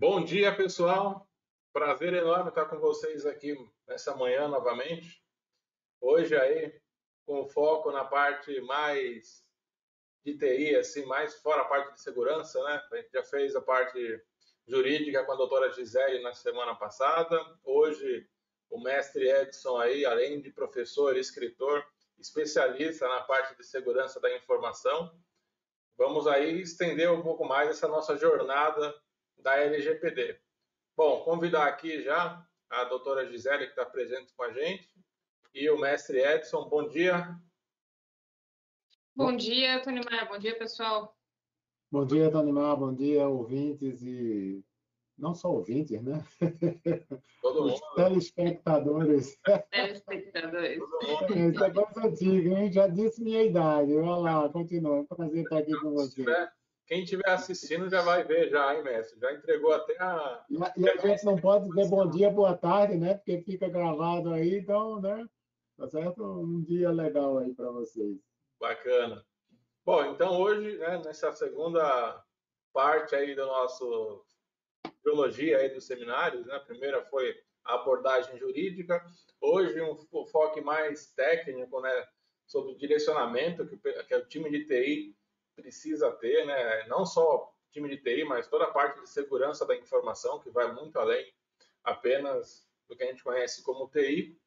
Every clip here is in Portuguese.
Bom dia, pessoal. Prazer enorme estar com vocês aqui nessa manhã novamente. Hoje aí com foco na parte mais de TI, assim, mais fora a parte de segurança, né? A gente já fez a parte jurídica com a doutora Gisele na semana passada. Hoje o mestre Edson aí, além de professor e escritor, especialista na parte de segurança da informação. Vamos aí estender um pouco mais essa nossa jornada da LGPD. Bom, convidar aqui já a doutora Gisele, que está presente com a gente, e o mestre Edson. Bom dia. Bom dia, Tony Maia. Bom dia, pessoal. Bom dia, Tony Maia. Bom dia, ouvintes e não só ouvintes, né? Todo Os mundo. telespectadores. Telespectadores. Isso é coisa antiga, hein? Já disse minha idade. Olha lá, continua. É um prazer estar aqui com Se você. tiver- Quem estiver assistindo já vai ver já, hein, mestre? Já entregou até a... E a, e a gente não pode dizer bom dia, boa tarde, né? Porque fica gravado aí, então, né? Tá certo? Um dia legal aí para vocês. Bacana. Bom, então hoje, né, nessa segunda parte aí do nosso biologia aí dos seminários, né? A primeira foi a abordagem jurídica. Hoje um fo- foco mais técnico, né, sobre o direcionamento que, que o time de TI precisa ter, né? Não só time de TI, mas toda a parte de segurança da informação que vai muito além apenas do que a gente conhece como TI.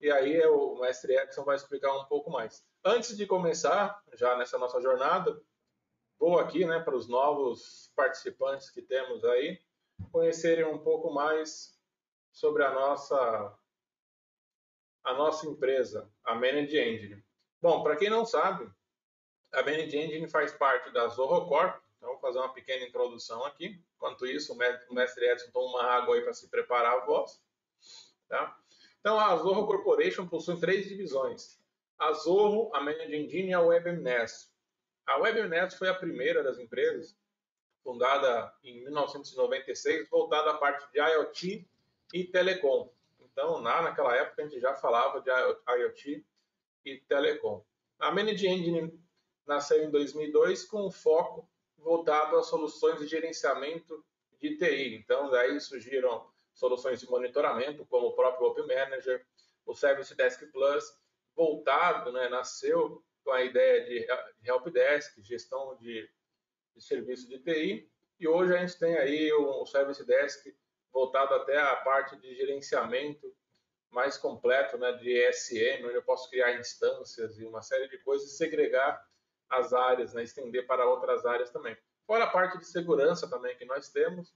E aí é o mestre Edson vai explicar um pouco mais. Antes de começar, já nessa nossa jornada, vou aqui, né, para os novos participantes que temos aí, conhecerem um pouco mais sobre a nossa a nossa empresa, a Manage Engine. Bom, para quem não sabe, a Manage Engine faz parte da Zorro Corp. Então, vou fazer uma pequena introdução aqui. Enquanto isso, o mestre, Edson toma uma água aí para se preparar a voz. Tá? Então, a Zorro Corporation possui três divisões. A Zorro, a Managing Engine e a WebMNest. A WebMNest foi a primeira das empresas, fundada em 1996, voltada à parte de IoT e telecom. Então, lá naquela época, a gente já falava de IoT e telecom. A Managing Engine nasceu em 2002 com um foco voltado a soluções de gerenciamento de TI. Então, daí surgiram soluções de monitoramento, como o próprio Open Manager, o Service Desk Plus, voltado, né, nasceu com a ideia de Help Desk, gestão de, de serviço de TI, e hoje a gente tem aí o Service Desk voltado até a parte de gerenciamento mais completo, né, de ESM, onde eu posso criar instâncias e uma série de coisas e segregar as áreas, né, estender para outras áreas também. Fora a parte de segurança também que nós temos,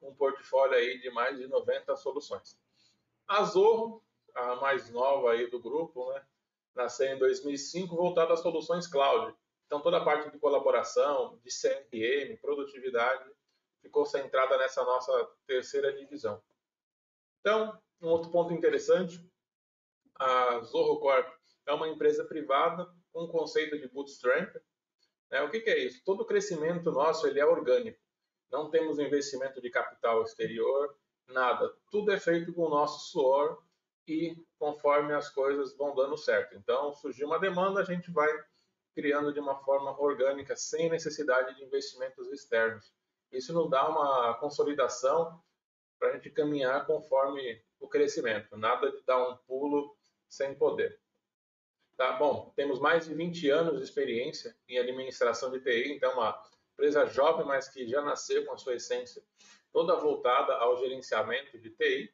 um portfólio aí de mais de 90 soluções. A Zorro, a mais nova aí do grupo, né, nasceu em 2005, voltada às soluções cloud. Então toda a parte de colaboração, de CRM, produtividade, ficou centrada nessa nossa terceira divisão. Então, um outro ponto interessante, a Zorro Corp é uma empresa privada um conceito de bootstrap. Né? O que, que é isso? Todo crescimento nosso ele é orgânico. Não temos investimento de capital exterior, nada. Tudo é feito com o nosso suor e conforme as coisas vão dando certo. Então, surgiu uma demanda, a gente vai criando de uma forma orgânica, sem necessidade de investimentos externos. Isso nos dá uma consolidação para a gente caminhar conforme o crescimento. Nada de dar um pulo sem poder. Tá bom, temos mais de 20 anos de experiência em administração de TI, então uma empresa jovem, mas que já nasceu com a sua essência toda voltada ao gerenciamento de TI.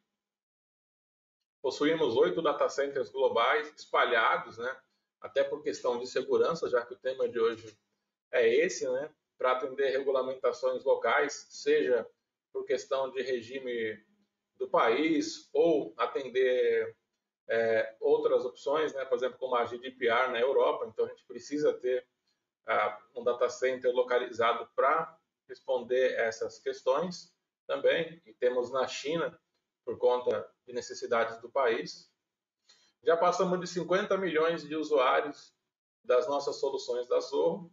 Possuímos oito data centers globais espalhados, né? Até por questão de segurança, já que o tema de hoje é esse, né? Para atender regulamentações locais, seja por questão de regime do país ou atender é, outras opções, né? Por exemplo, como a GDPR na Europa. Então a gente precisa ter uh, um data center localizado para responder essas questões também. E temos na China por conta de necessidades do país. Já passamos de 50 milhões de usuários das nossas soluções da Zorro.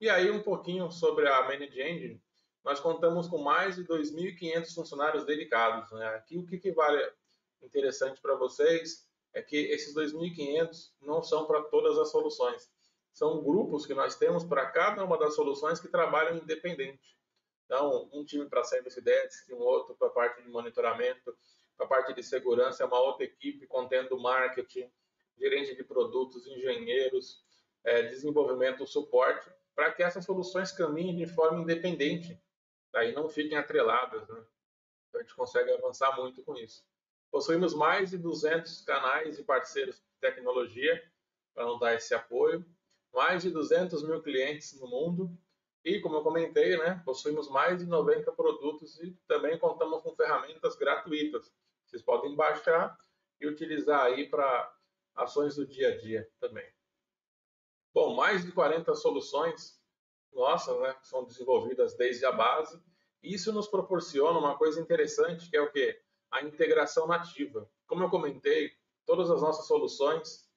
E aí um pouquinho sobre a Manage Engine. Nós contamos com mais de 2.500 funcionários dedicados. Né? Aqui o que, que vale interessante para vocês é que esses 2.500 não são para todas as soluções. São grupos que nós temos para cada uma das soluções que trabalham independente. Então, um time para Service Desk, um outro para a parte de monitoramento, para a parte de segurança, é uma outra equipe contendo marketing, gerente de produtos, engenheiros, é, desenvolvimento, suporte, para que essas soluções caminhem de forma independente, e não fiquem atreladas. Né? Então, a gente consegue avançar muito com isso. Possuímos mais de 200 canais e parceiros de tecnologia para nos dar esse apoio, mais de 200 mil clientes no mundo e, como eu comentei, né, possuímos mais de 90 produtos e também contamos com ferramentas gratuitas. Vocês podem baixar e utilizar aí para ações do dia a dia também. Bom, mais de 40 soluções nossas né, são desenvolvidas desde a base. Isso nos proporciona uma coisa interessante, que é o quê? A integração nativa. Como eu comentei, todas as nossas soluções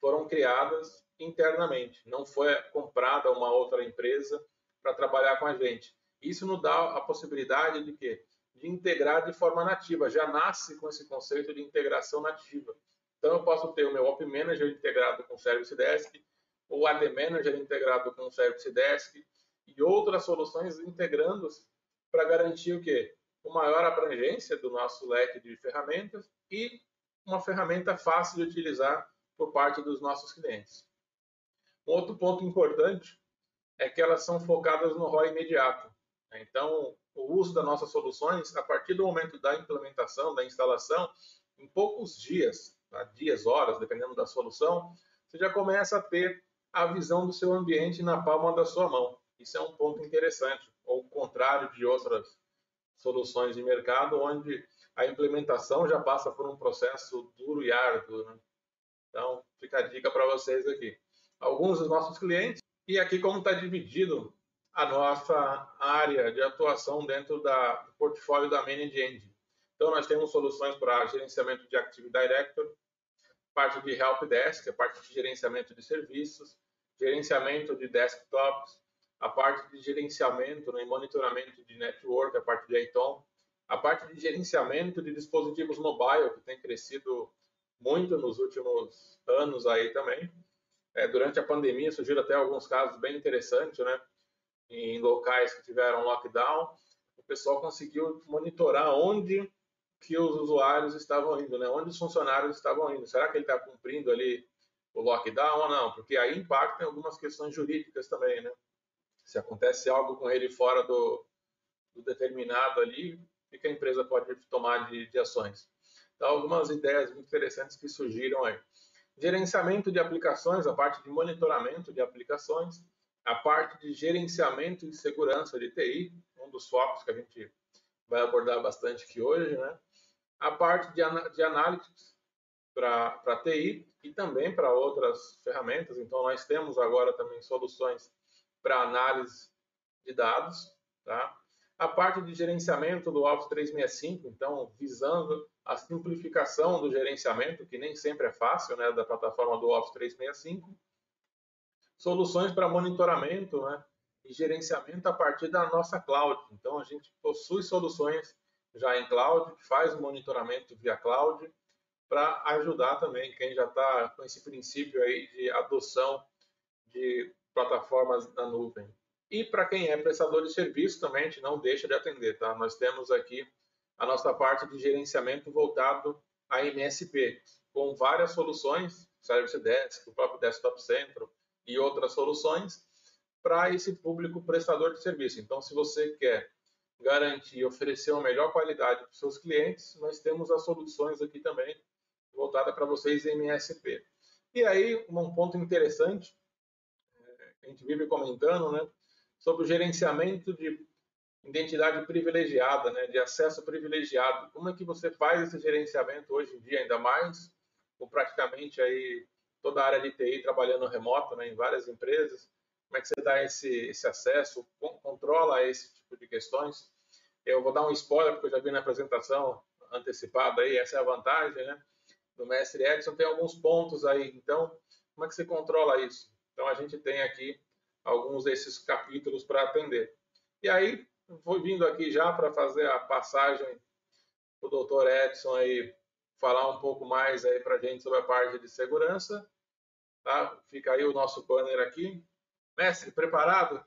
foram criadas internamente. Não foi comprada uma outra empresa para trabalhar com a gente. Isso nos dá a possibilidade de quê? De integrar de forma nativa. Já nasce com esse conceito de integração nativa. Então, eu posso ter o meu Op Manager integrado com o Service Desk, o AD Manager integrado com o Service Desk e outras soluções integrando-se para garantir o quê? Uma maior abrangência do nosso leque de ferramentas e uma ferramenta fácil de utilizar por parte dos nossos clientes. Um outro ponto importante é que elas são focadas no ROI imediato. Então, o uso das nossas soluções, a partir do momento da implementação, da instalação, em poucos dias, tá? dias, horas, dependendo da solução, você já começa a ter a visão do seu ambiente na palma da sua mão. Isso é um ponto interessante, ou contrário de outras soluções de mercado, onde a implementação já passa por um processo duro e árduo. Né? Então, fica a dica para vocês aqui. Alguns dos nossos clientes, e aqui como está dividido a nossa área de atuação dentro da, do portfólio da Managed Engine. Então, nós temos soluções para gerenciamento de Active Directory, parte de Help Desk, a parte de gerenciamento de serviços, gerenciamento de desktops, a parte de gerenciamento né, e monitoramento de network, a parte de ITOM, a parte de gerenciamento de dispositivos mobile, que tem crescido muito nos últimos anos aí também. É, durante a pandemia surgiram até alguns casos bem interessantes, né? Em locais que tiveram lockdown, o pessoal conseguiu monitorar onde que os usuários estavam indo, né? Onde os funcionários estavam indo. Será que ele está cumprindo ali o lockdown ou não, porque aí impacta em algumas questões jurídicas também, né? Se acontece algo com ele fora do, do determinado ali, o que a empresa pode tomar de, de ações? Então, algumas ideias muito interessantes que surgiram aí. Gerenciamento de aplicações, a parte de monitoramento de aplicações, a parte de gerenciamento e segurança de TI, um dos focos que a gente vai abordar bastante aqui hoje, né? A parte de, de análise para TI e também para outras ferramentas. Então, nós temos agora também soluções para análise de dados, tá? A parte de gerenciamento do Office 365, então, visando a simplificação do gerenciamento, que nem sempre é fácil, né, da plataforma do Office 365. Soluções para monitoramento, né, e gerenciamento a partir da nossa cloud. Então, a gente possui soluções já em cloud, faz o monitoramento via cloud, para ajudar também quem já está com esse princípio aí de adoção de plataformas na nuvem. E para quem é prestador de serviço também, a gente não deixa de atender, tá? Nós temos aqui a nossa parte de gerenciamento voltado a MSP, com várias soluções, Service Desk, o próprio Desktop Central e outras soluções para esse público prestador de serviço. Então, se você quer garantir e oferecer uma melhor qualidade para os seus clientes, nós temos as soluções aqui também voltada para vocês em MSP. E aí, um ponto interessante, a gente vive comentando, né, sobre o gerenciamento de identidade privilegiada, né, de acesso privilegiado. Como é que você faz esse gerenciamento hoje em dia, ainda mais com praticamente aí toda a área de TI trabalhando remoto, né, em várias empresas? Como é que você dá esse, esse acesso, controla esse tipo de questões? Eu vou dar um spoiler, porque eu já vi na apresentação antecipada aí, essa é a vantagem, né? do mestre Edson, tem alguns pontos aí. Então, como é que você controla isso? Então, a gente tem aqui alguns desses capítulos para atender. E aí, vou vindo aqui já para fazer a passagem o doutor Edson aí falar um pouco mais aí para a gente sobre a parte de segurança. Tá? Fica aí o nosso banner aqui. Mestre, preparado?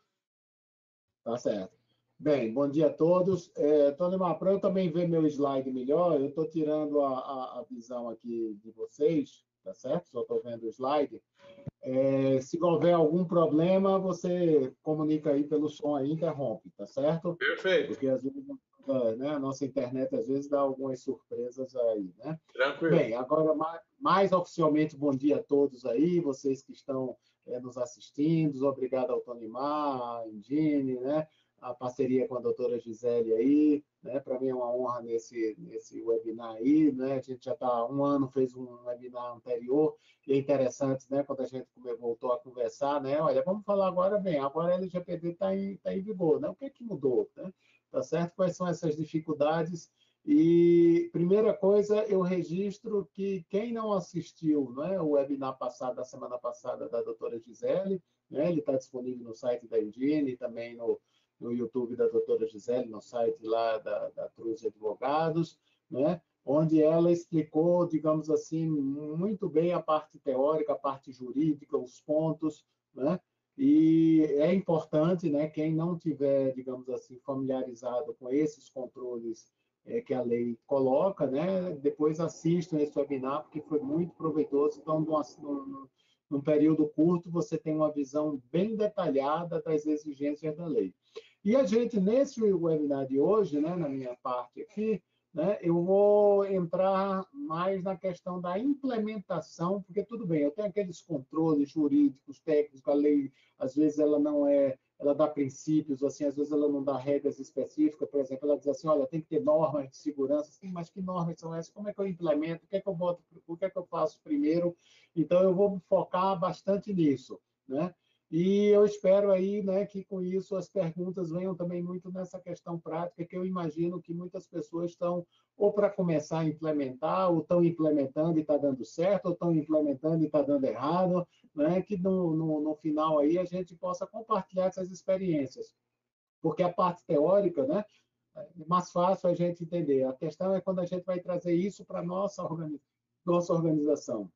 Tá certo. Bem, bom dia a todos. É, Tony eu também ver meu slide melhor, eu estou tirando a, a, a, visão aqui de vocês, tá certo? Só estou vendo o slide. É, se houver algum problema, você comunica aí pelo som aí, interrompe, tá certo? Perfeito. Porque às vezes né, a nossa internet às vezes dá algumas surpresas aí, né? Tranquilo. Bem, agora mais, mais oficialmente, bom dia a todos aí, vocês que estão é, nos assistindo, obrigado ao Tony Mar, à Indine, né? A parceria com a doutora Gisele aí, né? Para mim é uma honra nesse, nesse webinar aí, né? A gente já está um ano, fez um webinar anterior, e é interessante, né? Quando a gente voltou a conversar, né? Olha, vamos falar agora bem, agora a LGPD está em, tá em vigor, né? O que é que mudou, né? Tá certo? Quais são essas dificuldades? E primeira coisa, eu registro que quem não assistiu né, o webinar passado, da semana passada, da doutora Gisele, né, ele está disponível no site da Engine e também no, no YouTube da doutora Gisele, no site lá da, da Cruz Advogados, né? onde ela explicou, digamos assim, muito bem a parte teórica, a parte jurídica, os pontos, né? E é importante, né, quem não tiver, digamos assim, familiarizado com esses controles é, que a lei coloca, né, depois assistam esse webinar, porque foi muito proveitoso. Então, num, num, num período curto, você tem uma visão bem detalhada das exigências da lei. E a gente, nesse webinar de hoje, né, na minha parte aqui, né, eu vou entrar mais na questão da implementação, porque tudo bem, eu tenho aqueles controles jurídicos, técnicos, a lei, às vezes ela não é, ela dá princípios, assim, às vezes ela não dá regras específicas, por exemplo, ela diz assim, olha, tem que ter normas de segurança, sim, mas que normas são essas? Como é que eu implemento? O que é que eu boto, o que é que eu faço primeiro? Então, eu vou focar bastante nisso, né? E eu espero aí, né, que com isso as perguntas venham também muito nessa questão prática, que eu imagino que muitas pessoas estão ou para começar a implementar, ou estão implementando e está dando certo, ou estão implementando e está dando errado, né, que no, no, no, final aí a gente possa compartilhar essas experiências. Porque a parte teórica, né, é mais fácil a gente entender. A questão é quando a gente vai trazer isso para a nossa, organi nossa organização.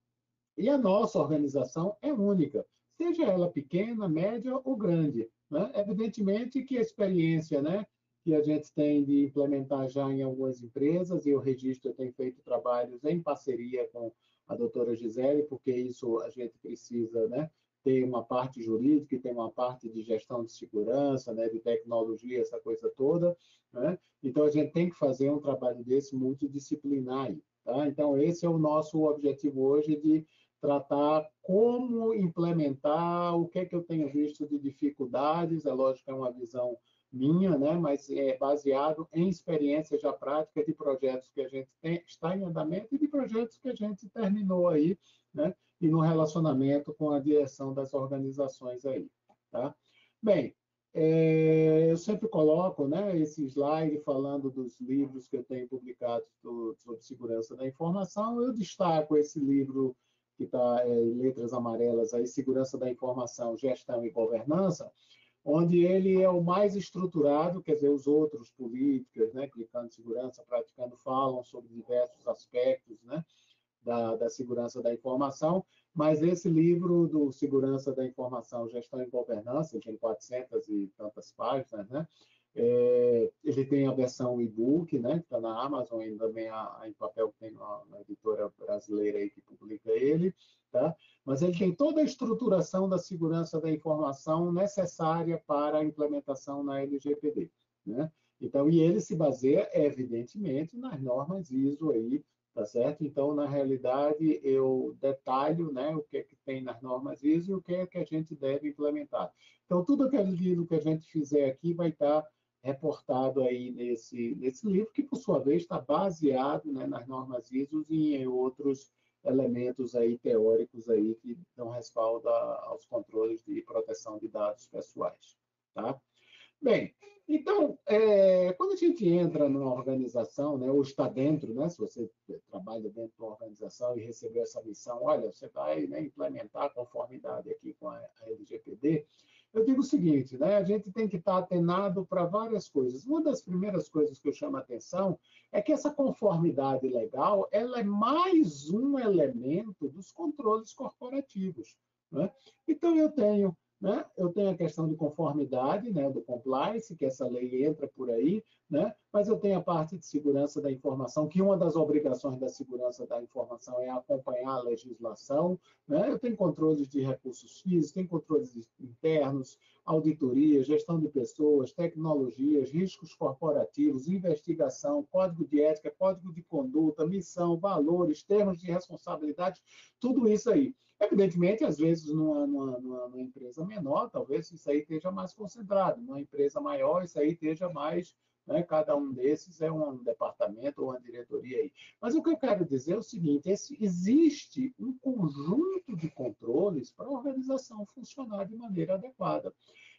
E a nossa organização é única seja ela pequena, média ou grande. Né? Evidentemente que a experiência né, que a gente tem de implementar já em algumas empresas, e o registro tem feito trabalhos em parceria com a doutora Gisele, porque isso a gente precisa né, ter uma parte jurídica e tem uma parte de gestão de segurança, né, de tecnologia, essa coisa toda. Né? Então, a gente tem que fazer um trabalho desse multidisciplinar. Aí, tá? Então, esse é o nosso objetivo hoje de tratar como implementar, o que é que eu tenho visto de dificuldades, é lógico que é uma visão minha, né, mas é baseado em experiência já prática de projetos que a gente tem, está em andamento e de projetos que a gente terminou aí, né, e no relacionamento com a direção das organizações aí, tá? Bem, é, eu sempre coloco né, esse slide falando dos livros que eu tenho publicado do, sobre segurança da informação. Eu destaco esse livro que está é, em letras amarelas aí, segurança da informação, gestão e governança, onde ele é o mais estruturado, quer dizer, os outros políticos, né, clicando segurança, praticando, falam sobre diversos aspectos, né, da, da segurança da informação, mas esse livro do Segurança da Informação, Gestão e Governança, tem 400 e tantas páginas, né, é, ele tem a versão e-book, né, que está na Amazon, e também a, a, em papel que tem uma, uma, editora brasileira aí que publica ele, tá? Mas ele tem toda a estruturação da segurança da informação necessária para a implementação na LGPD, né? Então, e ele se baseia, evidentemente, nas normas ISO aí, tá certo? Então, na realidade, eu detalho, né, o que é que tem nas normas ISO e o que é que a gente deve implementar. Então, tudo aquilo que a gente fizer aqui vai estar reportado aí nesse, nesse livro, que por sua vez está baseado né, nas normas ISO e em outros elementos aí teóricos aí que dão respaldo aos controles de proteção de dados pessoais, tá? Bem, então, é, quando a gente entra numa organização, né, ou está dentro, né, se você trabalha dentro de uma organização e recebeu essa missão, olha, você vai né, implementar a conformidade aqui com a, a LGPD, eu digo o seguinte, né? A gente tem que estar atenado para várias coisas. Uma das primeiras coisas que eu chamo a atenção é que essa conformidade legal, ela é mais um elemento dos controles corporativos. Né? Então eu tenho né? Eu tenho a questão de conformidade, né, do compliance, que essa lei entra por aí, né? Mas eu tenho a parte de segurança da informação, que uma das obrigações da segurança da informação é acompanhar a legislação, né? Eu tenho controles de recursos físicos, tenho controles internos, auditoria, gestão de pessoas, tecnologias, riscos corporativos, investigação, código de ética, código de conduta, missão, valores, termos de responsabilidade, tudo isso aí. Evidentemente, às vezes, numa, numa, numa, empresa menor, talvez isso aí esteja mais concentrado. Numa empresa maior, isso aí esteja mais. Né, cada um desses é um departamento ou uma diretoria aí. Mas o que eu quero dizer é o seguinte: esse, existe um conjunto de controles para a organização funcionar de maneira adequada.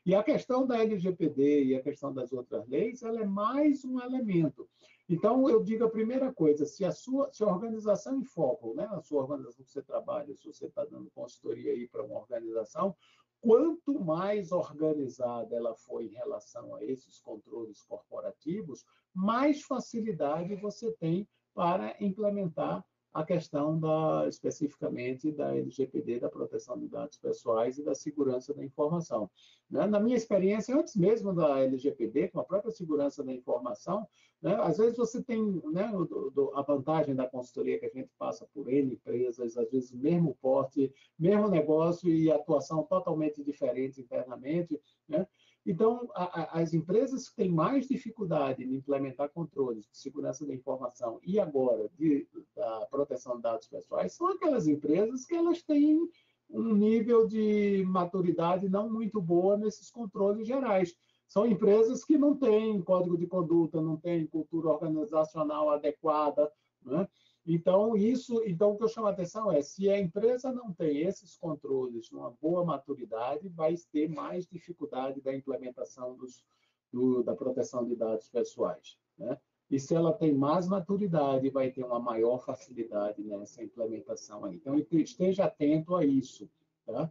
E a questão da LGPD e a questão das outras leis, ela é mais um elemento. Então, eu digo a primeira coisa, se a sua se a organização em foco, né, a sua organização que você trabalha, se você está dando consultoria aí para uma organização, quanto mais organizada ela for em relação a esses controles corporativos, mais facilidade você tem para implementar a questão da, especificamente da LGPD, da proteção de dados pessoais e da segurança da informação. Né? Na minha experiência, antes mesmo da LGPD, com a própria segurança da informação, né? às vezes você tem né, do, do, a vantagem da consultoria que a gente passa por N empresas, às vezes mesmo porte, mesmo negócio e atuação totalmente diferente internamente, né? Então, a, a, as empresas que têm mais dificuldade em implementar controles de segurança da informação e agora de, da proteção de dados pessoais são aquelas empresas que elas têm um nível de maturidade não muito boa nesses controles gerais. São empresas que não têm código de conduta, não têm cultura organizacional adequada, né? Então, isso, então o que eu chamo a atenção é, se a empresa não tem esses controles numa boa maturidade, vai ter mais dificuldade da implementação dos, do, da proteção de dados pessoais. Né? E se ela tem mais maturidade, vai ter uma maior facilidade nessa implementação aí. Então, esteja atento a isso. Tá?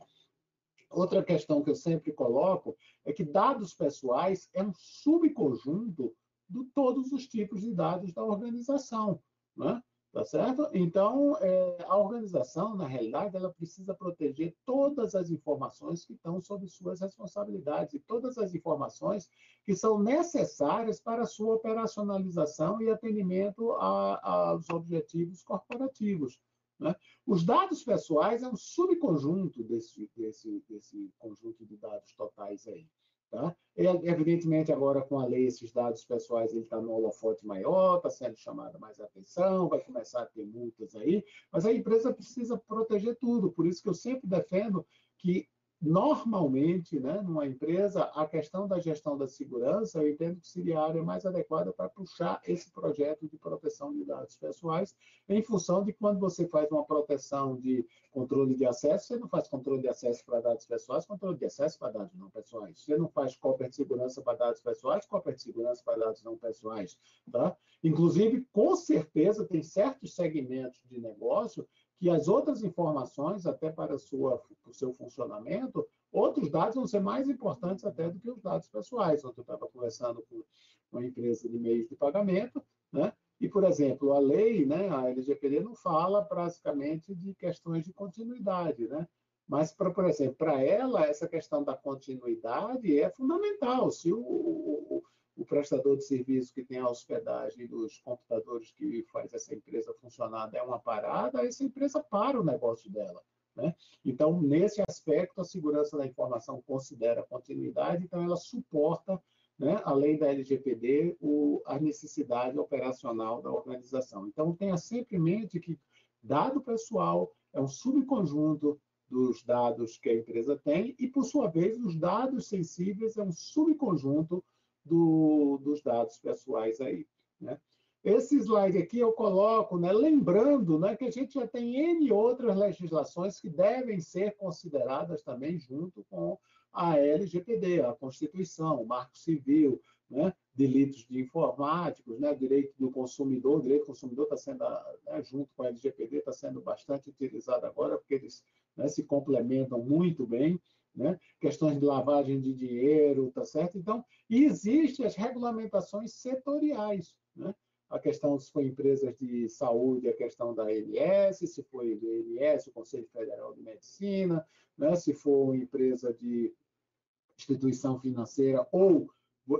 Outra questão que eu sempre coloco é que dados pessoais é um subconjunto de todos os tipos de dados da organização. Né? Tá certo? Então, é, a organização, na realidade, ela precisa proteger todas as informações que estão sob suas responsabilidades e todas as informações que são necessárias para a sua operacionalização e atendimento aos objetivos corporativos. Né? Os dados pessoais é um subconjunto desse, desse, desse conjunto de dados totais aí. Tá? Evidentemente, agora com a lei, esses dados pessoais ele está no holofote maior, está sendo chamada mais atenção, vai começar a ter multas aí, mas a empresa precisa proteger tudo. Por isso que eu sempre defendo que Normalmente, né, numa empresa, a questão da gestão da segurança, eu entendo que seria a área mais adequada para puxar esse projeto de proteção de dados pessoais, em função de quando você faz uma proteção de controle de acesso, você não faz controle de acesso para dados pessoais, controle de acesso para dados não pessoais. Você não faz cópia de segurança para dados pessoais, cópia de segurança para dados não pessoais. Tá? Inclusive, com certeza, tem certos segmentos de negócio que as outras informações, até para, o seu funcionamento, outros dados vão ser mais importantes até do que os dados pessoais. Ontem eu estava conversando com uma empresa de meios de pagamento, né? E, por exemplo, a lei, né, a LGPD não fala praticamente de questões de continuidade, né? Mas, pra, por exemplo, para ela, essa questão da continuidade é fundamental. Se o, o, o prestador de serviço que tem a hospedagem dos computadores que faz essa empresa funcionar der uma parada, essa empresa para o negócio dela. Né? Então, nesse aspecto, a segurança da informação considera continuidade, então ela suporta, né, além da LGPD, o, a necessidade operacional da organização. Então, tenha sempre em mente que dado pessoal é um subconjunto dos dados que a empresa tem e, por sua vez, os dados sensíveis é um subconjunto do, dos dados pessoais aí. Né? Esse slide aqui eu coloco, né, lembrando né, que a gente já tem N outras legislações que devem ser consideradas também junto com a LGPD, a Constituição, o Marco Civil, né, delitos de informáticos, né, direito do consumidor, o direito do consumidor está sendo, né, junto com a LGPD, está sendo bastante utilizado agora, porque eles né, se complementam muito bem né? questões de lavagem de dinheiro, tá certo? Então, existem as regulamentações setoriais, né? A questão se foi empresas de saúde, a questão da ANS, se foi ANS, o Conselho Federal de Medicina, né? se for empresa de instituição financeira ou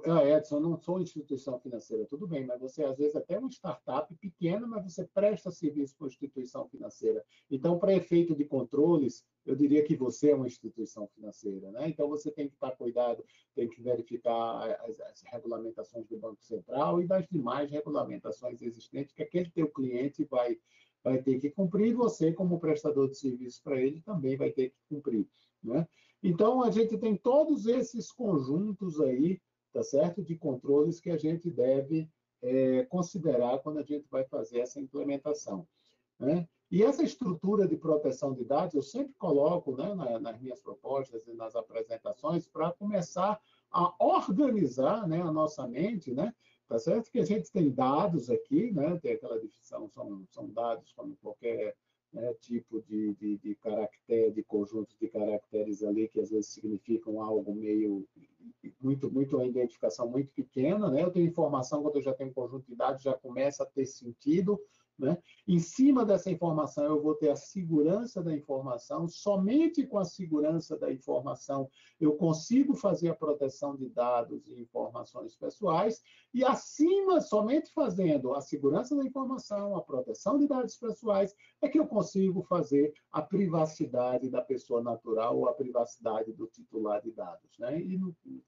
ah, Edson, eu não sou instituição financeira, tudo bem, mas você às vezes até é uma startup pequena, mas você presta serviço para instituição financeira. Então, para efeito de controles, eu diria que você é uma instituição financeira, né? Então você tem que estar cuidado, tem que verificar as, as, regulamentações do Banco Central e das demais regulamentações existentes que aquele teu cliente vai vai ter que cumprir e você como prestador de serviço para ele também vai ter que cumprir, né? Então a gente tem todos esses conjuntos aí tá certo? De controles que a gente deve é, considerar quando a gente vai fazer essa implementação. Né? E essa estrutura de proteção de dados eu sempre coloco né, nas minhas propostas e nas apresentações para começar a organizar né, a nossa mente, né? Tá certo que a gente tem dados aqui, né? Tem aquela definição, são, são dados como qualquer né, tipo de, de, de caractere, de conjuntos de caracteres ali que às vezes significam algo meio muito, muito uma identificação muito pequena, né? Eu tenho informação quando eu já tenho um conjunto de dados já começa a ter sentido, né? Em cima dessa informação, eu vou ter a segurança da informação. Somente com a segurança da informação eu consigo fazer a proteção de dados e informações pessoais. E acima, somente fazendo a segurança da informação, a proteção de dados pessoais, é que eu consigo fazer a privacidade da pessoa natural ou a privacidade do titular de dados. Né? E,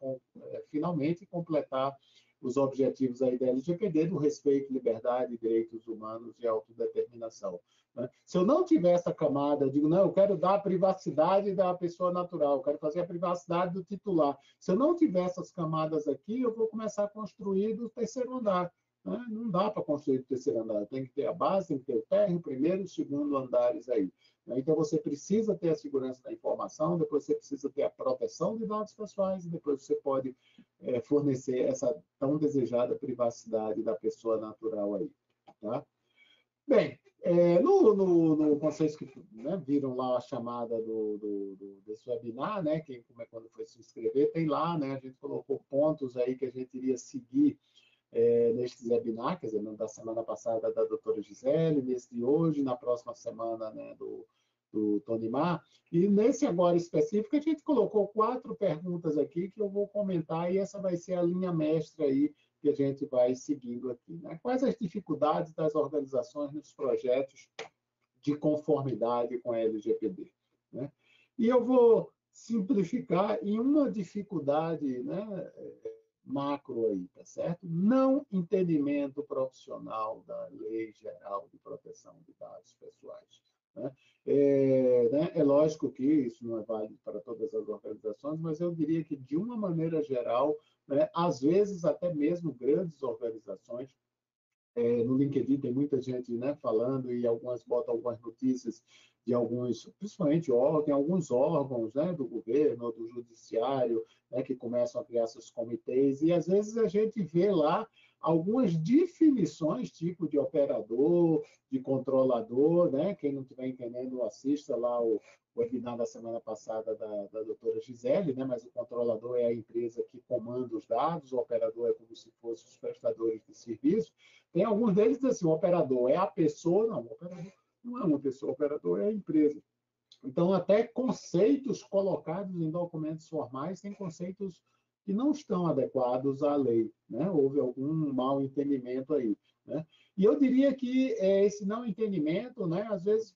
é, finalmente, completar os objetivos aí da LGPD do respeito, liberdade, direitos humanos e autodeterminação. Né? Se eu não tiver essa camada, eu digo, não, eu quero dar a privacidade da pessoa natural, eu quero fazer a privacidade do titular. Se eu não tiver essas camadas aqui, eu vou começar a construir do terceiro andar. Né? Não dá para construir do terceiro andar, tem que ter a base, tem que ter o térreo, primeiro e segundo andares aí. Né? Então, você precisa ter a segurança da informação, depois você precisa ter a proteção de dados pessoais, e depois você pode é, fornecer essa tão desejada privacidade da pessoa natural aí. Tá? Bem, é, no, no, no, vocês que né, viram lá a chamada do, do, do, desse webinar, né, quem, como é quando foi se inscrever, tem lá, né, a gente colocou pontos aí que a gente iria seguir é, neste webinar, quer dizer, da semana passada da doutora Gisele, nesse de hoje, na próxima semana né, do, do Tony Mar. E nesse agora específico, a gente colocou quatro perguntas aqui que eu vou comentar e essa vai ser a linha mestra aí que a gente vai seguindo aqui. Né? Quais as dificuldades das organizações nos projetos de conformidade com a LGPD? Né? E eu vou simplificar em uma dificuldade né, macro aí, tá certo? Não entendimento profissional da Lei Geral de Proteção de Dados Pessoais. Né? É, né? é, lógico que isso não é válido para todas as organizações, mas eu diria que, de uma maneira geral, né, às vezes até mesmo grandes organizações, é, no LinkedIn tem muita gente né, falando e algumas botam algumas notícias de alguns, principalmente órgãos, alguns órgãos né, do governo, do judiciário, né, que começam a criar seus comitês, e às vezes a gente vê lá algumas definições, tipo de operador, de controlador, né? Quem não estiver entendendo, assista lá o, webinar da semana passada da, da doutora Gisele, né? Mas o controlador é a empresa que comanda os dados, o operador é como se fossem os prestadores de serviço. Tem alguns deles assim, o operador é a pessoa, não, o operador não é uma pessoa, operador é a empresa. Então, até conceitos colocados em documentos formais têm conceitos que não estão adequados à lei. Né? Houve algum mal entendimento aí. Né? E eu diria que é, esse não entendimento, né, às vezes,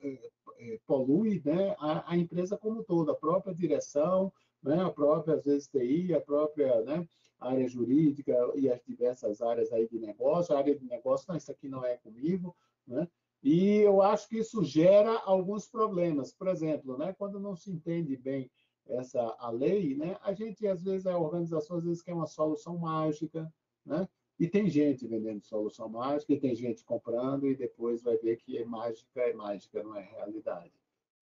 é, é, polui né, a, a, empresa como toda, a própria direção, né, a própria, às vezes, TI, a própria né, área jurídica e as diversas áreas aí de negócio. A área de negócio, não, isso aqui não é comigo. Né? E eu acho que isso gera alguns problemas. Por exemplo, né, quando não se entende bem essa a lei, né? A gente às vezes a organização às vezes quer uma solução mágica, né? E tem gente vendendo solução mágica, e tem gente comprando e depois vai ver que é mágica, é mágica, não é realidade,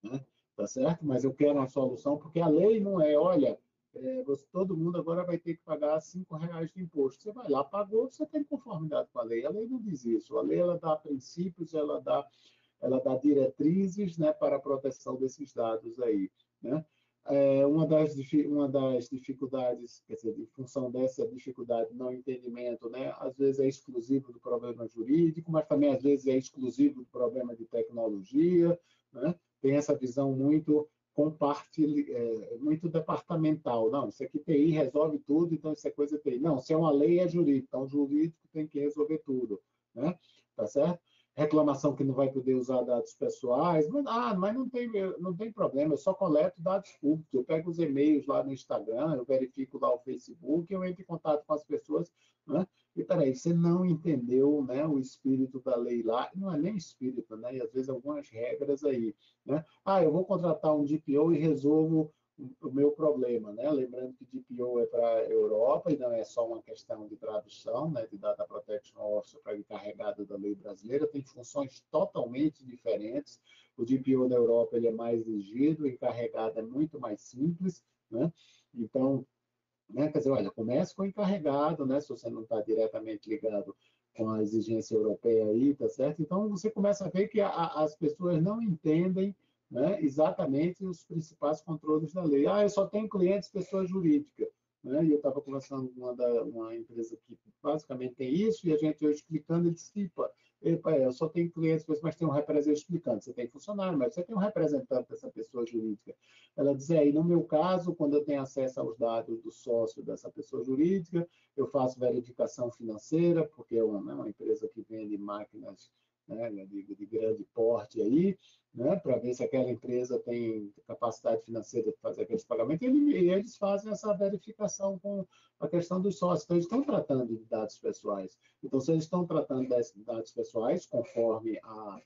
né? Tá certo? Mas eu quero uma solução porque a lei não é, olha, é, você, todo mundo agora vai ter que pagar cinco reais de imposto. Você vai lá, pagou, você tem conformidade com a lei. A lei não diz isso. A lei ela dá princípios, ela dá, ela dá diretrizes, né, para a proteção desses dados aí, né? é, uma, das, uma das dificuldades, quer dizer, em função dessa dificuldade não entendimento, né, às vezes é exclusivo do problema jurídico, mas também às vezes é exclusivo do problema de tecnologia, né, tem essa visão muito com parte é, muito departamental. Não, isso aqui TI resolve tudo, então isso é coisa TI. Não, se é uma lei, é jurídico. Então, o jurídico tem que resolver tudo. Né? Tá certo? reclamação que não vai poder usar dados pessoais, mas, ah, mas não tem, não tem problema, eu só coleto dados públicos, eu pego os e-mails lá no Instagram, eu verifico lá o Facebook, eu entro em contato com as pessoas, né? E peraí, você não entendeu né, o espírito da lei lá, não é nem espírito, né? E às vezes algumas regras aí, né? Ah, eu vou contratar um DPO e resolvo o meu problema, né? Lembrando que DPO é para a Europa e não é só uma questão de tradução, né? De Data Protection Officer para encarregado da lei brasileira, tem funções totalmente diferentes. O DPO na Europa ele é mais rígido, o encarregado é muito mais simples, né? Então, né? Quer dizer, olha, comece com o encarregado, né? Se você não está diretamente ligado com a exigência europeia aí, tá certo? Então, você começa a ver que a, as pessoas não entendem né, exatamente os principais controles da lei. Ah, eu só tenho clientes pessoa jurídica. Né? E eu estava conversando com uma, uma empresa que basicamente tem isso, e a gente eu explicando, ele disse, eu só tenho clientes, mas tem um representante explicando. Você tem funcionário, mas você tem um representante dessa pessoa jurídica. Ela diz, aí, no meu caso, quando eu tenho acesso aos dados do sócio dessa pessoa jurídica, eu faço verificação financeira, porque é uma, né, uma empresa que vende máquinas né, de, de, grande porte aí, né, para ver se aquela empresa tem capacidade financeira de fazer aqueles pagamentos, e eles fazem essa verificação com a questão dos sócios. Então, eles estão tratando de dados pessoais. Então, se eles estão tratando de dados pessoais, conforme a,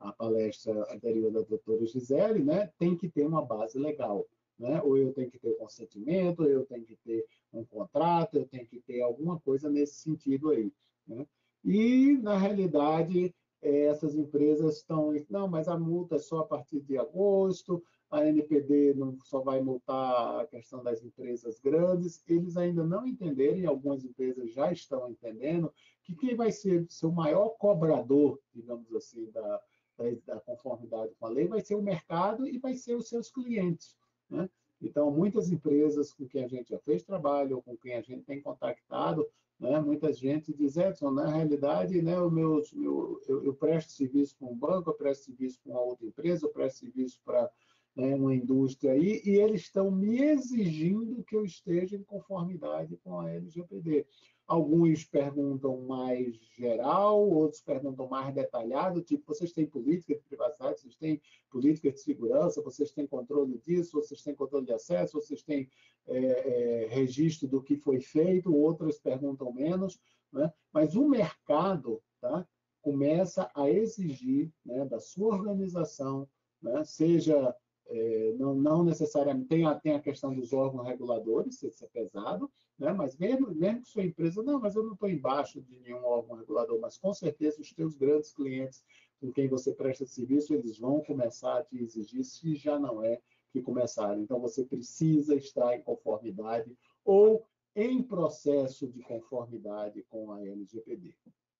a palestra anterior da doutora Gisele, né, tem que ter uma base legal. Né? Ou eu tenho que ter consentimento, ou eu tenho que ter um contrato, eu tenho que ter alguma coisa nesse sentido aí. Né? E, na realidade, essas empresas estão, não, mas a multa é só a partir de agosto, a NPD não só vai multar a questão das empresas grandes, eles ainda não entenderam, e algumas empresas já estão entendendo, que quem vai ser seu maior cobrador, digamos assim, da, da, da conformidade com a lei vai ser o mercado e vai ser os seus clientes. Né? Então, muitas empresas com quem a gente já fez trabalho, ou com quem a gente tem contactado, né? Muita gente diz, Edson, na realidade, né, o meu, meu, eu, eu presto serviço para um banco, eu presto serviço para uma outra empresa, eu presto serviço para né, uma indústria aí, e eles estão me exigindo que eu esteja em conformidade com a LGPD. Alguns perguntam mais geral, outros perguntam mais detalhado, tipo, vocês têm política de privacidade, vocês têm política de segurança, vocês têm controle disso, vocês têm controle de acesso, vocês têm é, é, registro do que foi feito, outras perguntam menos, né? mas o mercado tá, começa a exigir né, da sua organização, né, seja é, não, não, necessariamente tem a, tem a questão dos órgãos reguladores, isso é pesado, né? mas mesmo, mesmo que sua empresa, não, mas eu não estou embaixo de nenhum órgão regulador, mas com certeza os teus grandes clientes com quem você presta serviço, eles vão começar a te exigir, se já não é que começaram. Então, você precisa estar em conformidade ou em processo de conformidade com a LGPD.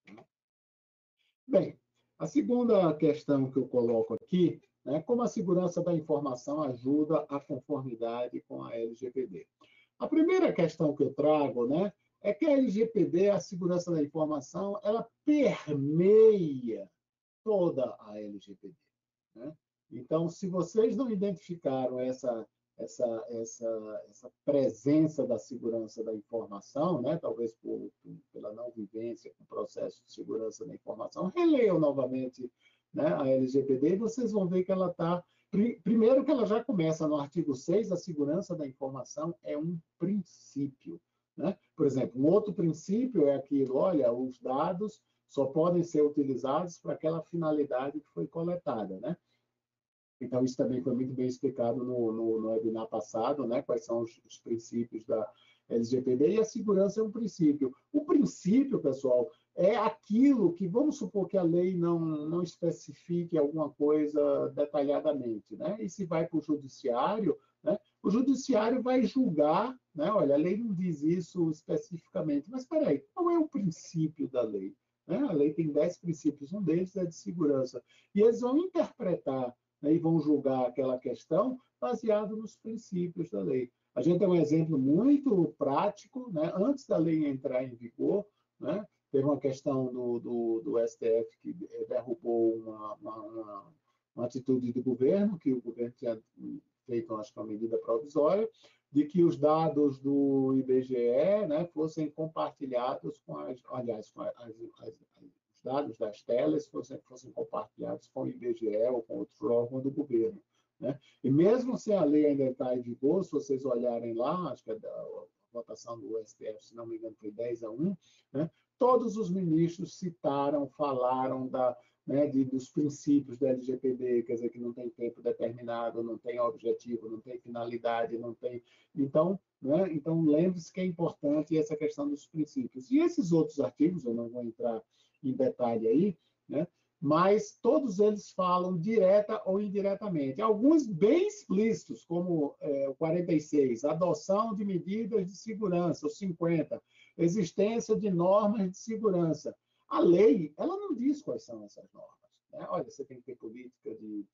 Né? Bem, a segunda questão que eu coloco aqui né? Como a segurança da informação ajuda a conformidade com a LGPD? A primeira questão que eu trago né, é que a LGPD, a segurança da informação, ela permeia toda a LGPD. Né? Então, se vocês não identificaram essa, essa, essa, essa presença da segurança da informação, né? talvez por, pela não vivência com o processo de segurança da informação, releiam novamente né, a LGPD, e vocês vão ver que ela está. Primeiro, que ela já começa no artigo 6, a segurança da informação é um princípio. Né? Por exemplo, um outro princípio é aquilo: olha, os dados só podem ser utilizados para aquela finalidade que foi coletada. Né? Então, isso também foi muito bem explicado no, no, no webinar passado, né? quais são os, os princípios da LGPD, e a segurança é um princípio. O princípio, pessoal, é aquilo que, vamos supor que a lei não, não especifique alguma coisa detalhadamente, né? E se vai para o judiciário, né? o judiciário vai julgar, né? Olha, a lei não diz isso especificamente, mas espera aí, qual é o princípio da lei? Né? A lei tem dez princípios, um deles é de segurança. E eles vão interpretar né, e vão julgar aquela questão baseado nos princípios da lei. A gente tem um exemplo muito prático, né? antes da lei entrar em vigor, né? Teve uma questão do, do, do STF que derrubou uma, uma, uma, atitude do governo, que o governo tinha feito, acho que uma medida provisória, de que os dados do IBGE né, fossem compartilhados com as, aliás, com as, as, os dados das telas fossem, fossem compartilhados com o IBGE ou com outro órgão do governo. Né? E mesmo se a lei ainda está em vigor, se vocês olharem lá, acho que é a votação do STF, se não me engano, foi 10 a 1, né? Todos os ministros citaram, falaram da, né, de, dos princípios da LGPD, quer dizer, que não tem tempo determinado, não tem objetivo, não tem finalidade, não tem. Então, né, então lembre-se que é importante essa questão dos princípios. E esses outros artigos, eu não vou entrar em detalhe aí, né, mas todos eles falam direta ou indiretamente. Alguns bem explícitos, como é, o 46, adoção de medidas de segurança, o 50, existência de normas de segurança. A lei, ela não diz quais são essas normas. Né? Olha, você tem que ter política de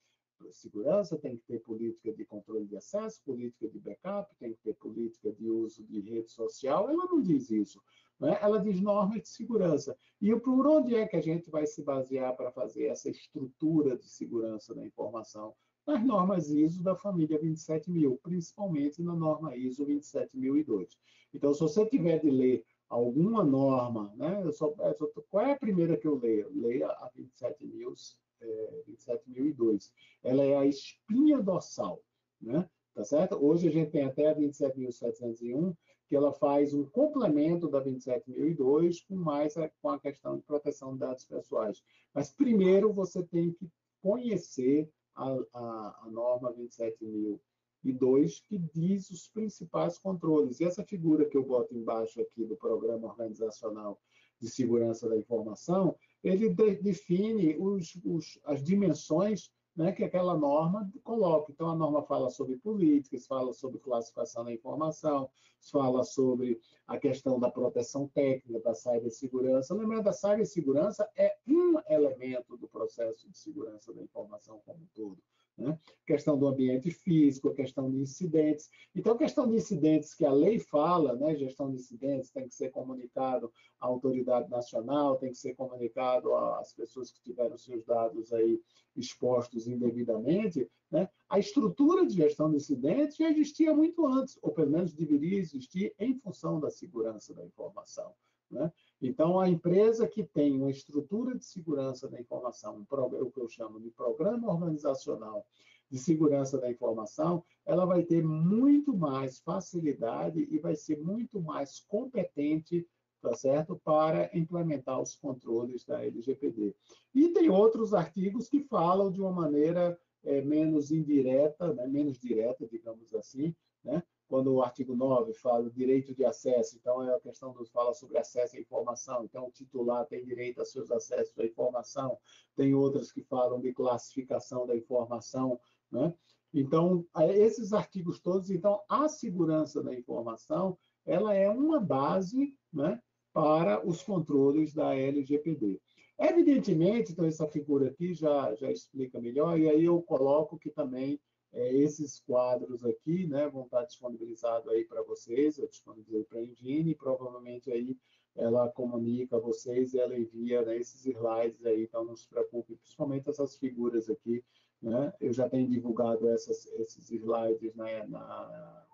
segurança, tem que ter política de controle de acesso, política de backup, tem que ter política de uso de rede social. Ela não diz isso. Né? Ela diz normas de segurança. E por onde é que a gente vai se basear para fazer essa estrutura de segurança da informação? Nas normas ISO da família 27000, principalmente na norma ISO 27002. Então, se você tiver de ler alguma norma, né? Eu só, eu só, qual é a primeira que eu leio? Leia a 27.000, é, 27.002. Ela é a espinha dorsal, né? Tá certo? Hoje a gente tem até a 27.701, que ela faz um complemento da 27.002 com mais a, com a questão de proteção de dados pessoais. Mas primeiro você tem que conhecer a, a, a norma 27.000 e dois que diz os principais controles. E essa figura que eu boto embaixo aqui do Programa Organizacional de Segurança da Informação, ele de, define os, os, as dimensões né, que aquela norma coloca. Então, a norma fala sobre políticas, fala sobre classificação da informação, fala sobre a questão da proteção técnica, da cibersegurança. Lembrando, a cibersegurança é um elemento do processo de segurança da informação como um todo. Né? Questão do ambiente físico, questão de incidentes. Então, questão de incidentes que a lei fala, né? gestão de incidentes, tem que ser comunicado à autoridade nacional, tem que ser comunicado às pessoas que tiveram seus dados aí expostos indevidamente. Né? A estrutura de gestão de incidentes já existia muito antes, ou pelo menos deveria existir em função da segurança da informação. Né? Então, a empresa que tem uma estrutura de segurança da informação, o que eu chamo de programa organizacional de segurança da informação, ela vai ter muito mais facilidade e vai ser muito mais competente tá certo? Para implementar os controles da LGPD. E tem outros artigos que falam de uma maneira é, menos indireta, né? menos direta, digamos assim, né? Quando o artigo 9 fala direito de acesso, então é a questão dos fala sobre acesso à informação, então o titular tem direito a seus acessos à informação, tem outras que falam de classificação da informação, né? Então, esses artigos todos, então a segurança da informação, ela é uma base, né, para os controles da LGPD. Evidentemente, então essa figura aqui já já explica melhor e aí eu coloco que também é, esses quadros aqui né, vão estar disponibilizados aí para vocês, eu disponibilizei para a Engine, e provavelmente aí ela comunica a vocês e ela envia né, esses slides aí, então não se preocupe, principalmente essas figuras aqui, né, eu já tenho divulgado essas, esses slides né, na,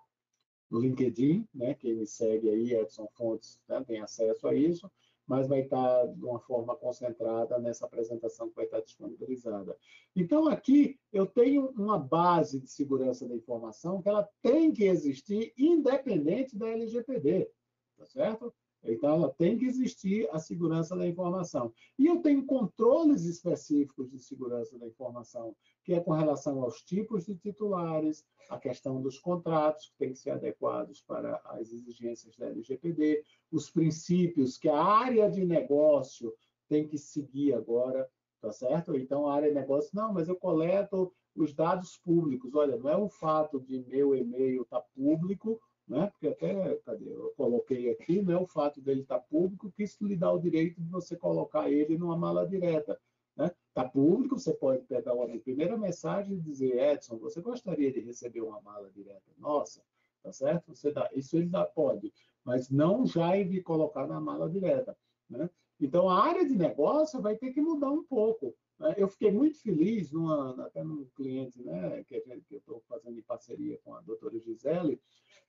no LinkedIn, né, quem me segue aí, Edson Fontes, né, tem acesso a isso, mas vai estar de uma forma concentrada nessa apresentação que vai estar disponibilizada. Então, aqui eu tenho uma base de segurança da informação que ela tem que existir independente da LGPD, tá certo? Então, ela tem que existir a segurança da informação. E eu tenho controles específicos de segurança da informação, que é com relação aos tipos de titulares, a questão dos contratos, que têm que ser adequados para as exigências da LGPD, os princípios que a área de negócio tem que seguir agora, tá certo? Então, a área de negócio, não, mas eu coleto os dados públicos. Olha, não é o fato de meu e-mail estar tá público né? porque até cadê? eu coloquei aqui, né? o fato dele estar tá público, que isso lhe dá o direito de você colocar ele numa mala direta. Está né? Público, você pode pegar uma primeira mensagem e dizer, Edson, você gostaria de receber uma mala direta? Nossa, tá certo? Você dá, isso ele dá, pode, mas não já de colocar na mala direta. Né? Então, a área de negócio vai ter que mudar um pouco. Né? Eu fiquei muito feliz, numa, até num cliente né, que, gente, que eu estou fazendo em parceria com a doutora Gisele,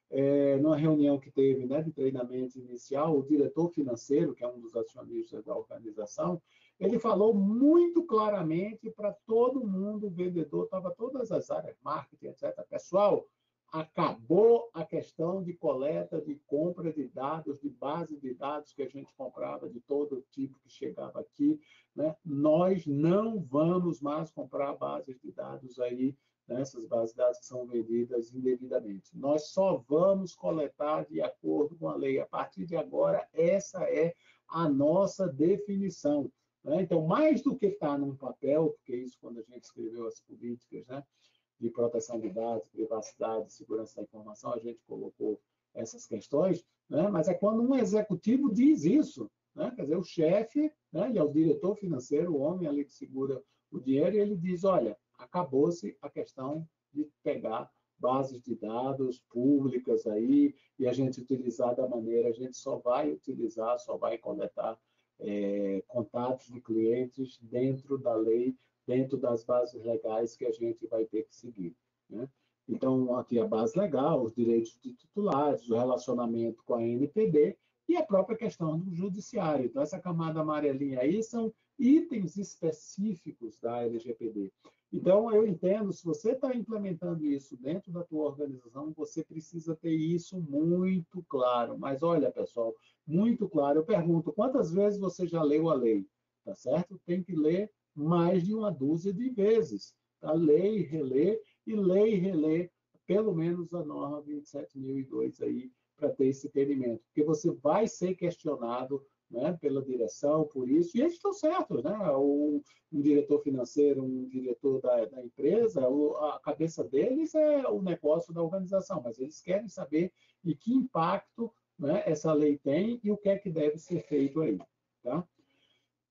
é, numa reunião que teve né, de treinamento inicial, o diretor financeiro, que é um dos acionistas da organização, ele falou muito claramente para todo mundo, o vendedor, estava todas as áreas, marketing, etc. Pessoal, acabou a questão de coleta, de compra de dados, de base de dados que a gente comprava de todo tipo que chegava aqui. Né? Nós não vamos mais comprar bases de dados aí, né? essas bases de dados que são vendidas indevidamente. Nós só vamos coletar de acordo com a lei. A partir de agora, essa é a nossa definição. Né? Então, mais do que estar num papel, porque isso quando a gente escreveu as políticas, né? De proteção de dados, privacidade, segurança da informação, a gente colocou essas questões, né? mas é quando um executivo diz isso, né? quer dizer, o chefe, né? ele é o diretor financeiro, o homem ali que segura o dinheiro, e ele diz, olha, acabou-se a questão de pegar bases de dados públicas aí e a gente utilizar da maneira, a gente só vai utilizar, só vai coletar é, contatos de clientes dentro da lei dentro das bases legais que a gente vai ter que seguir. Né? Então, aqui a base legal, os direitos de titulares, o relacionamento com a NPD e a própria questão do judiciário. Então, essa camada amarelinha aí são itens específicos da LGPD. Então, eu entendo, se você está implementando isso dentro da tua organização, você precisa ter isso muito claro. Mas olha, pessoal, muito claro. Eu pergunto, quantas vezes você já leu a lei? Tá certo? Tem que ler mais de uma dúzia de vezes. Tá? Lê e relê, e lê e relê pelo menos a norma 27.002 aí, para ter esse entendimento. Porque você vai ser questionado né, pela direção por isso, e eles estão certos, né? O, um diretor financeiro, um diretor da, da empresa, o, a cabeça deles é o negócio da organização, mas eles querem saber e que impacto né, essa lei tem e o que é que deve ser feito aí. Tá?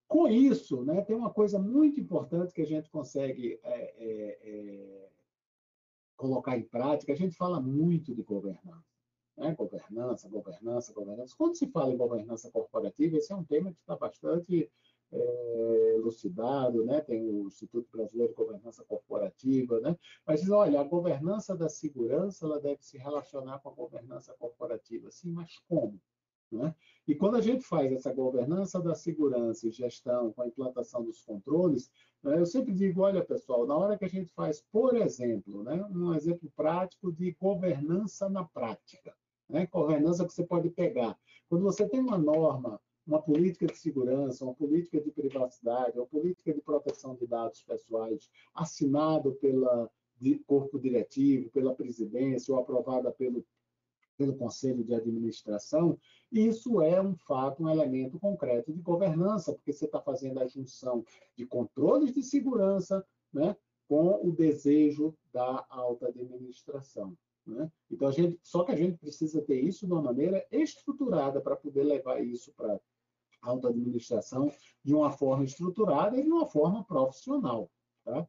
Com isso, né, tem uma coisa muito importante que a gente consegue é, é, é, colocar em prática. A gente fala muito de governança. Né? Governança, governança, governança. Quando se fala em governança corporativa, esse é um tema que está bastante é, elucidado, né? tem o Instituto Brasileiro de Governança Corporativa, né? mas diz, olha, a governança da segurança ela deve se relacionar com a governança corporativa. Sim, mas como? Né? E quando a gente faz essa governança da segurança e gestão com a implantação dos controles, né, eu sempre digo, olha pessoal, na hora que a gente faz, por exemplo, né, um exemplo prático de governança na prática, né, governança que você pode pegar. Quando você tem uma norma, uma política de segurança, uma política de privacidade, uma política de proteção de dados pessoais, assinado pela corpo diretivo, pela presidência ou aprovada pelo pelo Conselho de Administração, isso é um fato, um elemento concreto de governança, porque você está fazendo a junção de controles de segurança né, com o desejo da alta administração. Né? Então, a gente, só que a gente precisa ter isso de uma maneira estruturada para poder levar isso para a alta administração de uma forma estruturada e de uma forma profissional. Tá?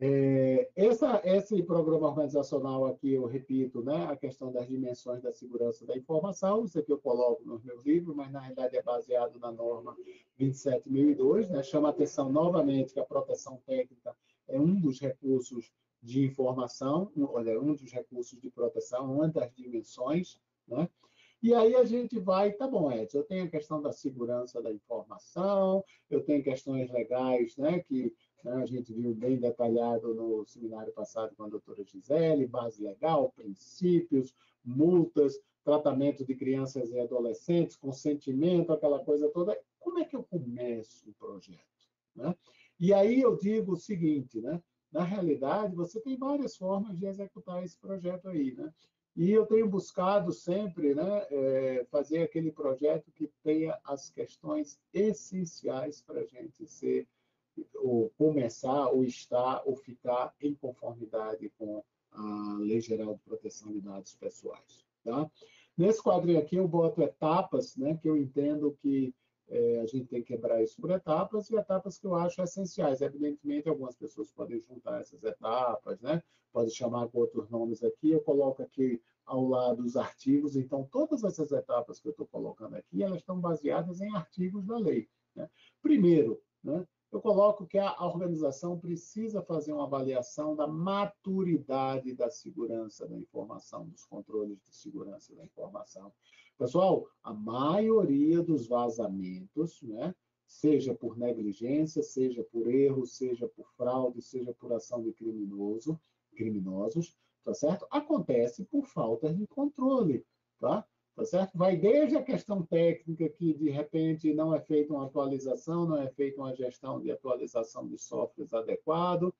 É, essa, esse programa organizacional aqui, eu repito, né, a questão das dimensões da segurança da informação, isso aqui eu coloco nos meus livros, mas na realidade é baseado na norma 27.002, né, chama atenção novamente que a proteção técnica é um dos recursos de informação, olha, um dos recursos de proteção, uma das dimensões, né, e aí a gente vai, tá bom, Edson, eu tenho a questão da segurança da informação, eu tenho questões legais, né, que a gente viu bem detalhado no seminário passado com a doutora Gisele, base legal, princípios, multas, tratamento de crianças e adolescentes, consentimento, aquela coisa toda. Como é que eu começo o projeto? Né? E aí eu digo o seguinte, né? na realidade, você tem várias formas de executar esse projeto aí. Né? E eu tenho buscado sempre né, é, fazer aquele projeto que tenha as questões essenciais para a gente ser, ou começar, ou estar, ou ficar em conformidade com a Lei Geral de Proteção de Dados Pessoais. Tá? Nesse quadrinho aqui eu boto etapas, né, que eu entendo que é, a gente tem que quebrar isso por etapas e etapas que eu acho essenciais. Evidentemente, algumas pessoas podem juntar essas etapas, né? Pode chamar com outros nomes aqui. Eu coloco aqui ao lado os artigos. Então, todas essas etapas que eu estou colocando aqui, elas estão baseadas em artigos da lei. Né? Primeiro, né? Eu coloco que a organização precisa fazer uma avaliação da maturidade da segurança da informação, dos controles de segurança da informação. Pessoal, a maioria dos vazamentos, né, seja por negligência, seja por erro, seja por fraude, seja por ação de criminoso, criminosos, tá certo? Acontece por falta de controle, tá? Tá certo? Vai desde a questão técnica, que de repente não é feita uma atualização, não é feita uma gestão de atualização de softwares adequado,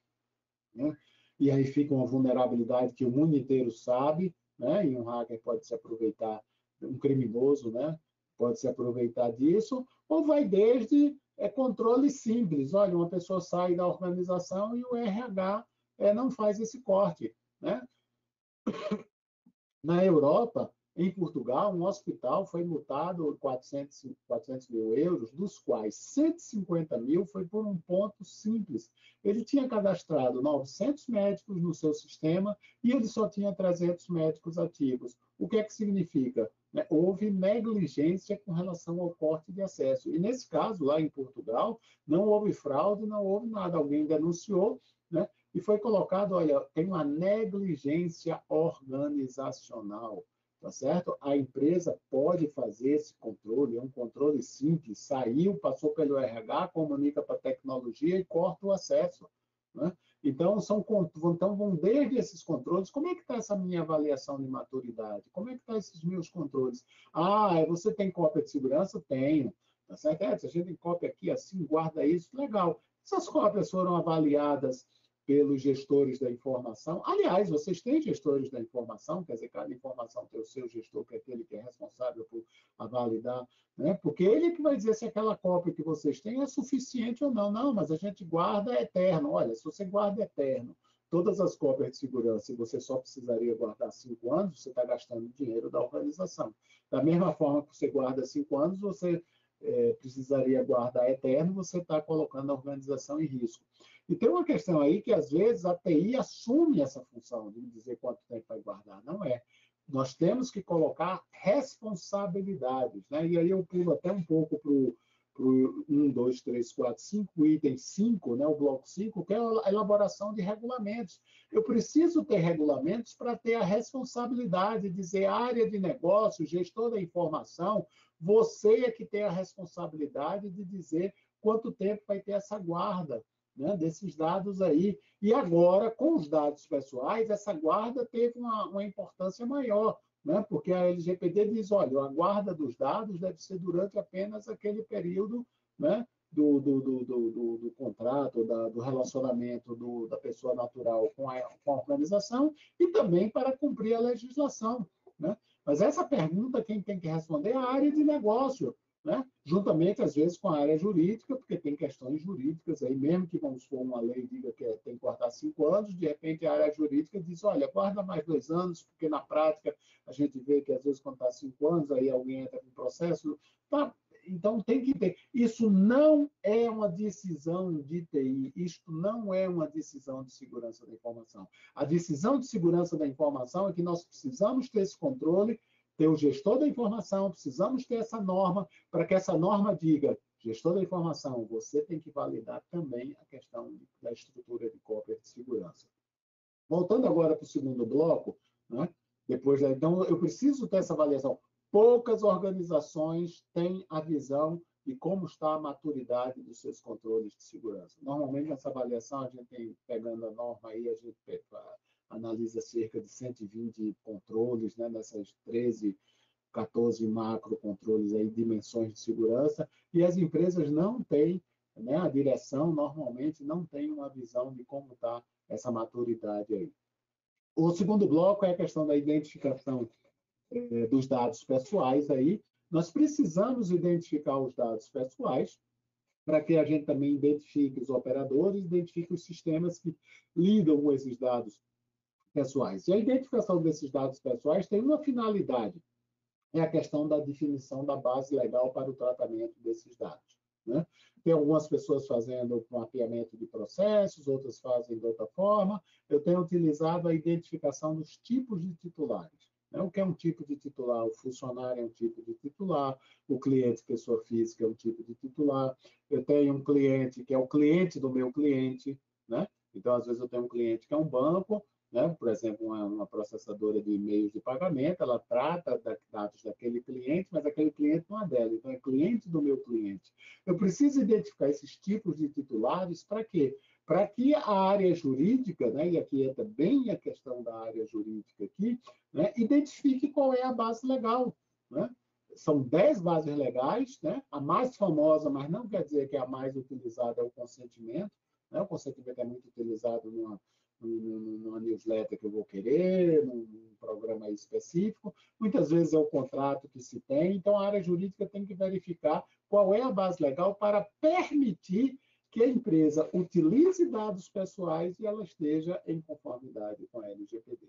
né? e aí fica uma vulnerabilidade que o mundo inteiro sabe, né? e um hacker pode se aproveitar, um criminoso, né? pode se aproveitar disso, ou vai desde é, controle simples. Olha, uma pessoa sai da organização e o RH é, não faz esse corte. Né? Na Europa, em Portugal, um hospital foi multado 400, 400 mil euros, dos quais 150 mil foi por um ponto simples. Ele tinha cadastrado 900 médicos no seu sistema e ele só tinha 300 médicos ativos. O que é que significa? Né, houve negligência com relação ao corte de acesso. E nesse caso, lá em Portugal, não houve fraude, não houve nada. Alguém denunciou, né? E foi colocado, olha, tem uma negligência organizacional tá certo? A empresa pode fazer esse controle, é um controle simples, saiu, passou pelo RH, comunica para a tecnologia e corta o acesso. Né? Então, são, então, vão desde esses controles, como é que está essa minha avaliação de maturidade? Como é que estão tá esses meus controles? Ah, você tem cópia de segurança? Tenho. Tá certo? É, se a gente tem cópia aqui assim, guarda isso, legal. Essas cópias foram avaliadas pelos gestores da informação. Aliás, vocês têm gestores da informação, quer dizer, cada informação tem o seu gestor, que é aquele que é responsável por validar, né? porque ele é que vai dizer se aquela cópia que vocês têm é suficiente ou não. Não, mas a gente guarda eterno. Olha, se você guarda eterno todas as cópias de segurança e você só precisaria guardar cinco anos, você está gastando dinheiro da organização. Da mesma forma que você guarda cinco anos, você é, precisaria guardar eterno, você está colocando a organização em risco. E tem uma questão aí que, às vezes, a TI assume essa função de dizer quanto tempo vai guardar. Não é. Nós temos que colocar responsabilidades. Né? E aí eu pulo até um pouco para o 1, 2, 3, 4, 5, item 5, né, o bloco 5, que é a elaboração de regulamentos. Eu preciso ter regulamentos para ter a responsabilidade de dizer área de negócio, gestor da informação, você é que tem a responsabilidade de dizer quanto tempo vai ter essa guarda né, desses dados aí. E agora, com os dados pessoais, essa guarda teve uma, uma importância maior, né, porque a LGPD diz, olha, a guarda dos dados deve ser durante apenas aquele período né, do, do, do, do, do contrato, da, do relacionamento do, da pessoa natural com a, com a organização e também para cumprir a legislação. Né? Mas essa pergunta, quem tem que responder é a área de negócio né? juntamente, às vezes, com a área jurídica, porque tem questões jurídicas aí, mesmo que, vamos supor, uma lei diga que é, tem que guardar cinco anos, de repente a área jurídica diz, olha, guarda mais dois anos, porque na prática a gente vê que, às vezes, quando está cinco anos, aí alguém entra com processo. Tá, então, tem que ter. Isso não é uma decisão de TI, isto não é uma decisão de segurança da informação. A decisão de segurança da informação é que nós precisamos ter esse controle ter o gestor da informação, precisamos ter essa norma, para que essa norma diga, gestor da informação, você tem que validar também a questão da estrutura de cópia de segurança. Voltando agora para o segundo bloco, né? depois então eu preciso ter essa avaliação. Poucas organizações têm a visão de como está a maturidade dos seus controles de segurança. Normalmente, nessa avaliação, a gente tem, pegando a norma aí, a gente analisa cerca de 120 controles, né, nessas 13, 14 macro controles aí, dimensões de segurança, e as empresas não têm, né, a direção normalmente não tem uma visão de como está essa maturidade aí. O segundo bloco é a questão da identificação eh, dos dados pessoais aí. Nós precisamos identificar os dados pessoais para que a gente também identifique os operadores, identifique os sistemas que lidam com esses dados pessoais. E a identificação desses dados pessoais tem uma finalidade, é a questão da definição da base legal para o tratamento desses dados. Né? Tem algumas pessoas fazendo mapeamento de processos, outras fazem de outra forma. Eu tenho utilizado a identificação dos tipos de titulares. Né? O que é um tipo de titular? O funcionário é um tipo de titular, o cliente, pessoa física, é um tipo de titular. Eu tenho um cliente que é o cliente do meu cliente, né? Então, às vezes, eu tenho um cliente que é um banco, né? por exemplo, uma, uma processadora de e-mails de pagamento, ela trata da, dados daquele cliente, mas aquele cliente não é dela, então é cliente do meu cliente. Eu preciso identificar esses tipos de titulares para quê? Para que a área jurídica, né, e aqui entra bem a questão da área jurídica aqui, né, identifique qual é a base legal. Né? São 10 bases legais, né? a mais famosa, mas não quer dizer que é a mais utilizada é o consentimento. Né? O consentimento é muito utilizado numa, numa newsletter que eu vou querer, num programa específico. Muitas vezes é o contrato que se tem. Então, a área jurídica tem que verificar qual é a base legal para permitir que a empresa utilize dados pessoais e ela esteja em conformidade com a LGPD.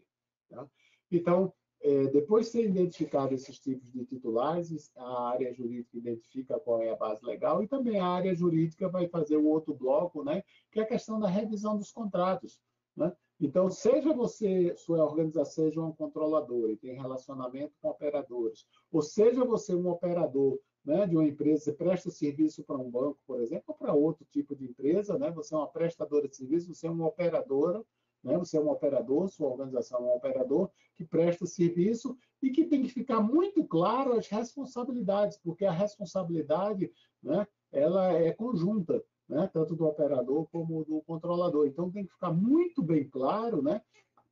Tá? Então, é, depois de ser identificado esses tipos de titulares, a área jurídica identifica qual é a base legal e também a área jurídica vai fazer o outro bloco, né, que é a questão da revisão dos contratos. Né? Então, seja você, sua organização seja um controlador e tem relacionamento com operadores, ou seja você um operador né, de uma empresa, você presta serviço para um banco, por exemplo, ou para outro tipo de empresa, né, você é uma prestadora de serviço, você é uma operadora, né, você é um operador, sua organização é um operador que presta serviço e que tem que ficar muito claro as responsabilidades, porque a responsabilidade né, ela é conjunta né? tanto do operador como do controlador. Então, tem que ficar muito bem claro né?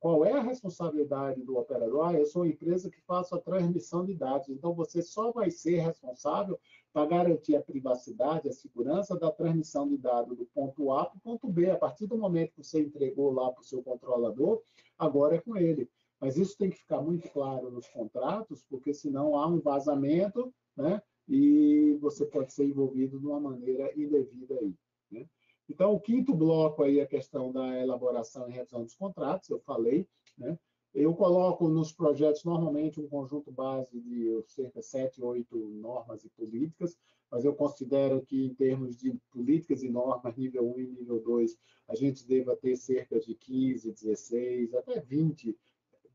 qual é a responsabilidade do operador. Ah, eu sou uma empresa que faço a transmissão de dados, então você só vai ser responsável para garantir a privacidade, a segurança da transmissão de dados do ponto A para o ponto B. A partir do momento que você entregou lá para o seu controlador, agora é com ele. Mas isso tem que ficar muito claro nos contratos, porque senão há um vazamento, né? E você pode ser envolvido de uma maneira indevida aí. Né? Então, o quinto bloco aí a questão da elaboração e revisão dos contratos, eu falei. Né? Eu coloco nos projetos normalmente um conjunto base de cerca de sete, oito normas e políticas, mas eu considero que em termos de políticas e normas, nível 1 e nível 2, a gente deva ter cerca de 15, 16, até 20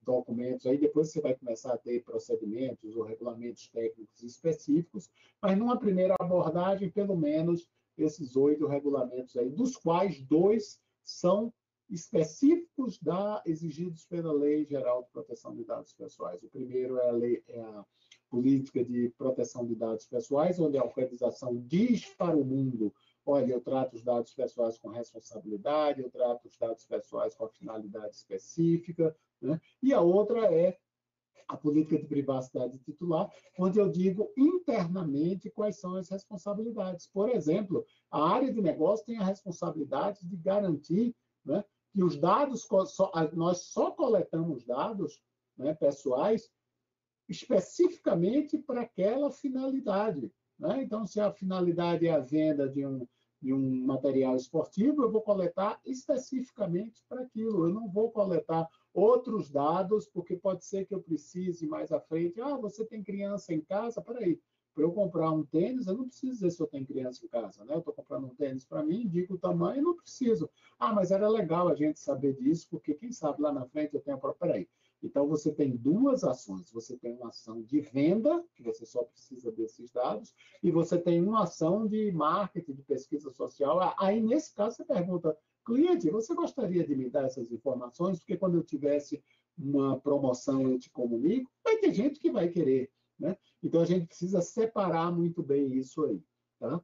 documentos. Aí depois você vai começar a ter procedimentos ou regulamentos técnicos específicos, mas numa primeira abordagem, pelo menos esses oito regulamentos aí, dos quais dois são específicos da exigidos pela Lei Geral de Proteção de Dados Pessoais. O primeiro é a, lei, é a Política de Proteção de Dados Pessoais, onde a organização diz para o mundo olha, eu trato os dados pessoais com responsabilidade, eu trato os dados pessoais com a finalidade específica, né? e a outra é a política de privacidade titular, onde eu digo internamente quais são as responsabilidades. Por exemplo, a área de negócio tem a responsabilidade de garantir né, que os dados, nós só coletamos dados né, pessoais especificamente para aquela finalidade. Né? Então, se a finalidade é a venda de um, de um material esportivo, eu vou coletar especificamente para aquilo. Eu não vou coletar outros dados, porque pode ser que eu precise mais à frente. Ah, você tem criança em casa? Peraí, para eu comprar um tênis, eu não preciso dizer se eu tenho criança em casa, né? Eu estou comprando um tênis para mim, indico o tamanho, não preciso. Ah, mas era legal a gente saber disso, porque quem sabe lá na frente eu tenho... Peraí, então, você tem duas ações. Você tem uma ação de venda, que você só precisa desses dados, e você tem uma ação de marketing, de pesquisa social. Aí, nesse caso, você pergunta, cliente, você gostaria de me dar essas informações? Porque quando eu tivesse uma promoção, eu te comunico. Vai ter gente que vai querer. Né? Então, a gente precisa separar muito bem isso aí. Tá?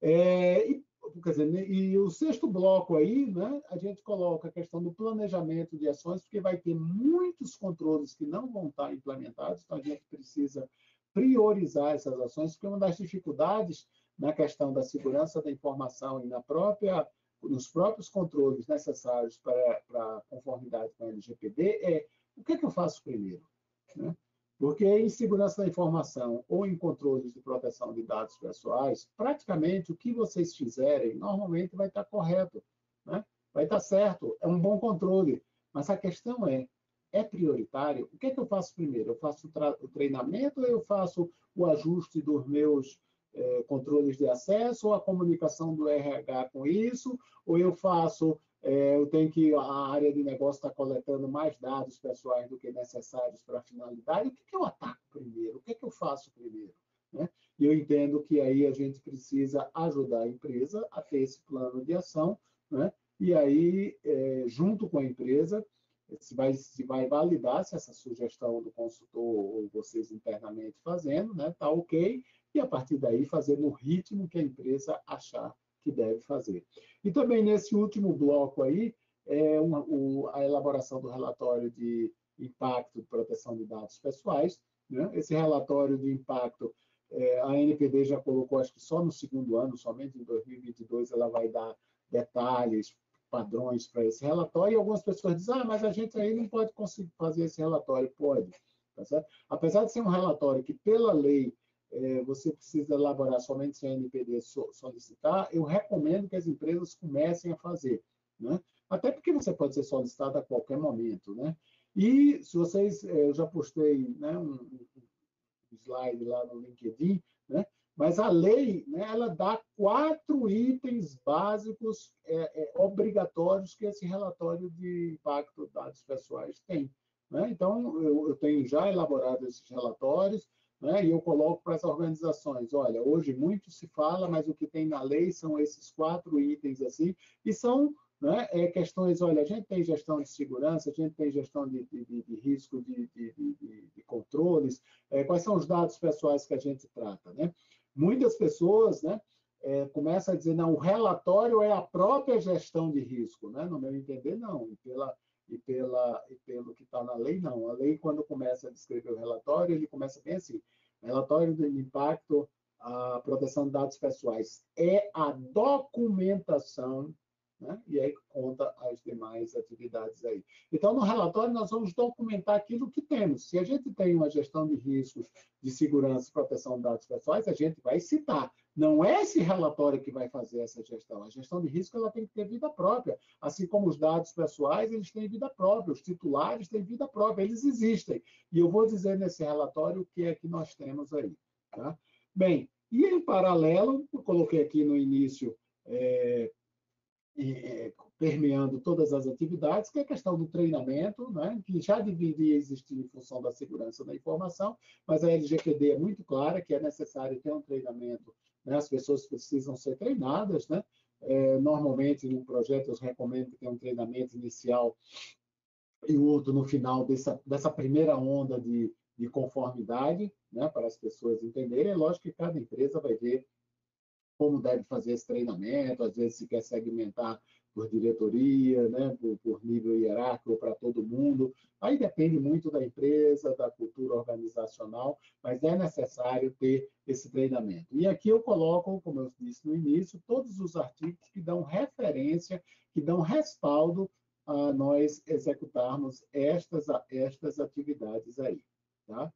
É, e quer dizer, né, e o sexto bloco aí, né, a gente coloca a questão do planejamento de ações, porque vai ter muitos controles que não vão estar implementados, então a gente precisa priorizar essas ações, porque uma das dificuldades na questão da segurança da informação e na própria nos próprios controles necessários para, para conformidade com a LGPD é o que, é que eu faço primeiro? Né? Porque em segurança da informação ou em controles de proteção de dados pessoais, praticamente o que vocês fizerem normalmente vai estar correto, né? vai estar certo, é um bom controle. Mas a questão é, é prioritário? O que, é que eu faço primeiro? Eu faço o treinamento ou eu faço o ajuste dos meus eh, controles de acesso ou a comunicação do RH com isso? Ou eu faço é, eu tenho que a área de negócio está coletando mais dados pessoais do que necessários para a finalidade. O que, que eu ataco primeiro? O que, que eu faço primeiro? Né? E eu entendo que aí a gente precisa ajudar a empresa a ter esse plano de ação, né? e aí, é, junto com a empresa, se vai, se vai validar se essa sugestão do consultor ou vocês internamente fazendo, né? Tá ok, e a partir daí fazer no ritmo que a empresa achar que deve fazer. E também nesse último bloco aí, é uma, o, a elaboração do relatório de impacto de proteção de dados pessoais. Né? Esse relatório de impacto, é, a NPD já colocou, acho que só no segundo ano, somente em 2022, ela vai dar detalhes, padrões para esse relatório, e algumas pessoas dizem, ah, mas a gente aí não pode conseguir fazer esse relatório. Pode. Tá Apesar de ser um relatório que, pela lei, é, você precisa elaborar somente se a NPD solicitar, eu recomendo que as empresas comecem a fazer. Né? Até porque você pode ser solicitado a qualquer momento. Né? E se vocês, é, eu já postei né, um, um slide lá no LinkedIn, né? Mas a lei, né, ela dá quatro itens básicos é, é, obrigatórios que esse relatório de impacto de dados pessoais tem. Né? Então, eu, eu, tenho já elaborado esses relatórios né, e eu coloco para as organizações, olha, hoje muito se fala, mas o que tem na lei são esses quatro itens assim, e são né, é, questões, olha, a gente tem gestão de segurança, a gente tem gestão de, de, de, de risco de, controles, é, quais são os dados pessoais que a gente trata, né? muitas pessoas né, é, começam a dizer, não, o relatório é a própria gestão de risco. Né? No meu entender, não. Pela, e, pela, e pelo que está na lei, não. A lei, quando começa a descrever o relatório, ele começa bem assim, relatório de impacto à proteção de dados pessoais é a documentação né? e aí conta as demais atividades aí. Então, no relatório, nós vamos documentar aquilo que temos. Se a gente tem uma gestão de riscos de segurança e proteção de dados pessoais, a gente vai citar. Não é esse relatório que vai fazer essa gestão. A gestão de risco ela tem que ter vida própria. Assim como os dados pessoais, eles têm vida própria. Os titulares têm vida própria. Eles existem. E eu vou dizer nesse relatório o que é que nós temos aí. Tá? Bem, e em paralelo, eu coloquei aqui no início é, é, permeando todas as atividades, que é a questão do treinamento, né, que já deveria existir em função da segurança da informação, mas a LGPD é muito clara que é necessário ter um treinamento, né, as pessoas precisam ser treinadas, né, é, normalmente, num projeto, eu recomendo que tenha um treinamento inicial e outro no final dessa, dessa primeira onda de, de conformidade, né, para as pessoas entenderem. É lógico que cada empresa vai ver como deve fazer esse treinamento, às vezes se quer segmentar por diretoria, né, por, por nível hierárquico para todo mundo. Aí depende muito da empresa, da cultura organizacional, mas é necessário ter esse treinamento. E aqui eu coloco, como eu disse no início, todos os artigos que dão referência, que dão respaldo a nós executarmos estas, estas atividades aí. Tá?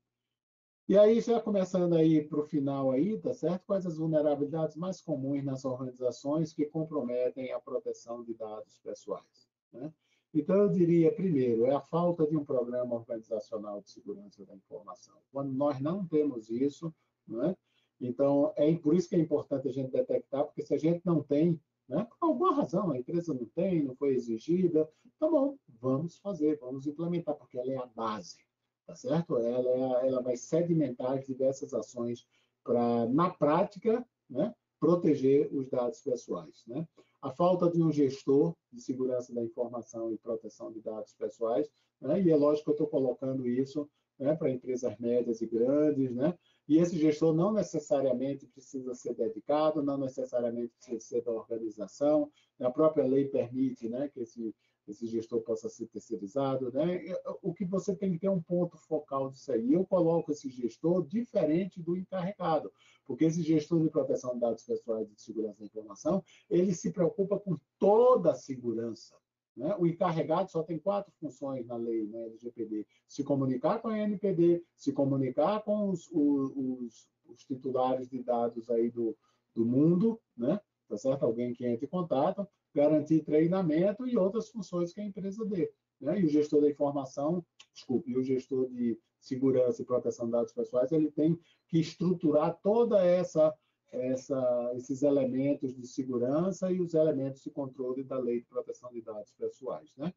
E aí, já começando aí para o final aí, tá certo? Quais as vulnerabilidades mais comuns nas organizações que comprometem a proteção de dados pessoais? Né? Então, eu diria, primeiro, é a falta de um programa organizacional de segurança da informação. Quando nós não temos isso, né? então, é por isso que é importante a gente detectar, porque se a gente não tem, né? por alguma razão, a empresa não tem, não foi exigida, tá bom, vamos fazer, vamos implementar, porque ela é a base tá certo? Ela, ela vai sedimentar as diversas ações para, na prática, né, proteger os dados pessoais. Né? A falta de um gestor de segurança da informação e proteção de dados pessoais, né? e é lógico que eu estou colocando isso né, para empresas médias e grandes, né? e esse gestor não necessariamente precisa ser dedicado, não necessariamente precisa ser da organização, a própria lei permite né, que esse esse gestor possa ser terceirizado, né? O que você tem que ter um ponto focal disso aí. Eu coloco esse gestor diferente do encarregado, porque esse gestor de proteção de dados pessoais e de segurança da informação, ele se preocupa com toda a segurança. Né? O encarregado só tem quatro funções na lei, né, LGPD: se comunicar com a NPD, se comunicar com os, os, os titulares de dados aí do, do mundo, né? Tá certo? Alguém que entre em contato, garantir treinamento e outras funções que a empresa dê. Né? E o gestor da informação, desculpe, o gestor de segurança e proteção de dados pessoais, ele tem que estruturar toda essa essa, esses elementos de segurança e os elementos de controle da Lei de Proteção de Dados Pessoais. Né?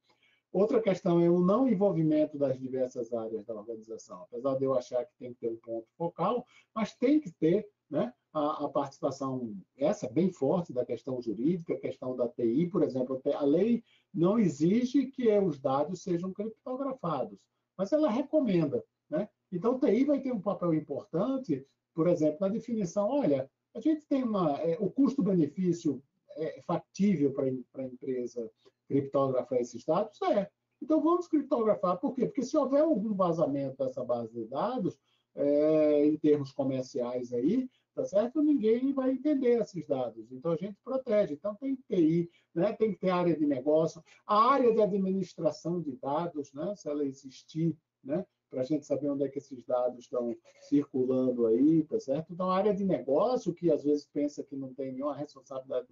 Outra questão é o não envolvimento das diversas áreas da organização. Apesar de eu achar que tem que ter um ponto focal, mas tem que ter né, a, a, participação, essa bem forte da questão jurídica, questão da TI, por exemplo. A lei não exige que os dados sejam criptografados, mas ela recomenda. Né? Então, TI vai ter um papel importante, por exemplo, na definição, olha, a gente tem uma, é, o custo-benefício é factível para a empresa criptografar esses dados? É. Então vamos criptografar. Por quê? Porque se houver algum vazamento dessa base de dados, é, em termos comerciais aí, tá certo? Ninguém vai entender esses dados. Então a gente protege. Então tem TI, né? Tem que ter área de negócio, a área de administração de dados, né? Se ela existir, né? Para a gente saber onde é que esses dados estão circulando aí, tá certo? Então a área de negócio que às vezes pensa que não tem nenhuma responsabilidade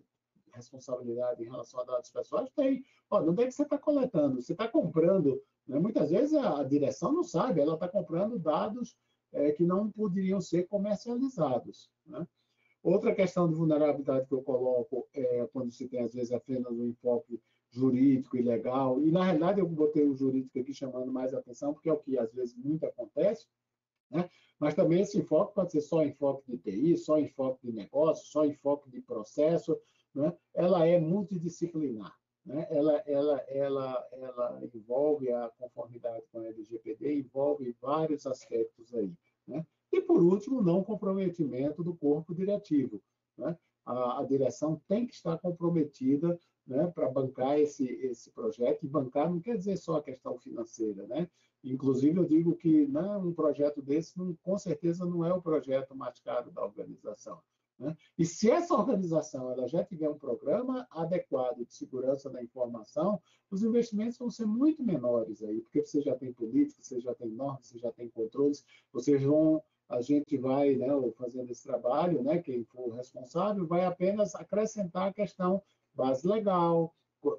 responsabilidade em relação a dados pessoais? Tem. Olha, onde é que você está coletando? Você está comprando. Né? Muitas vezes a, direção não sabe, ela está comprando dados é, que não poderiam ser comercializados. Né? Outra questão de vulnerabilidade que eu coloco é quando se tem, às vezes, apenas um enfoque jurídico e legal, e na realidade eu botei o jurídico aqui chamando mais atenção, porque é o que às vezes muito acontece, né? mas também esse enfoque pode ser só enfoque de TI, só enfoque de negócio, só enfoque de processo, né, ela é multidisciplinar. Né? Ela, ela, ela, ela envolve a conformidade com a LGPD, envolve vários aspectos aí. Né? E, por último, não comprometimento do corpo diretivo. Né? A, a, direção tem que estar comprometida né, para bancar esse, esse projeto, e bancar não quer dizer só a questão financeira. Né? Inclusive, eu digo que não, né, um projeto desse, não, com certeza, não é o projeto mais caro da organização. Né? E se essa organização ela já tiver um programa adequado de segurança da informação, os investimentos vão ser muito menores aí, porque você já tem política, você já tem normas, você já tem controles, vocês vão, a gente vai, né, fazendo esse trabalho, né, quem for responsável, vai apenas acrescentar a questão base legal,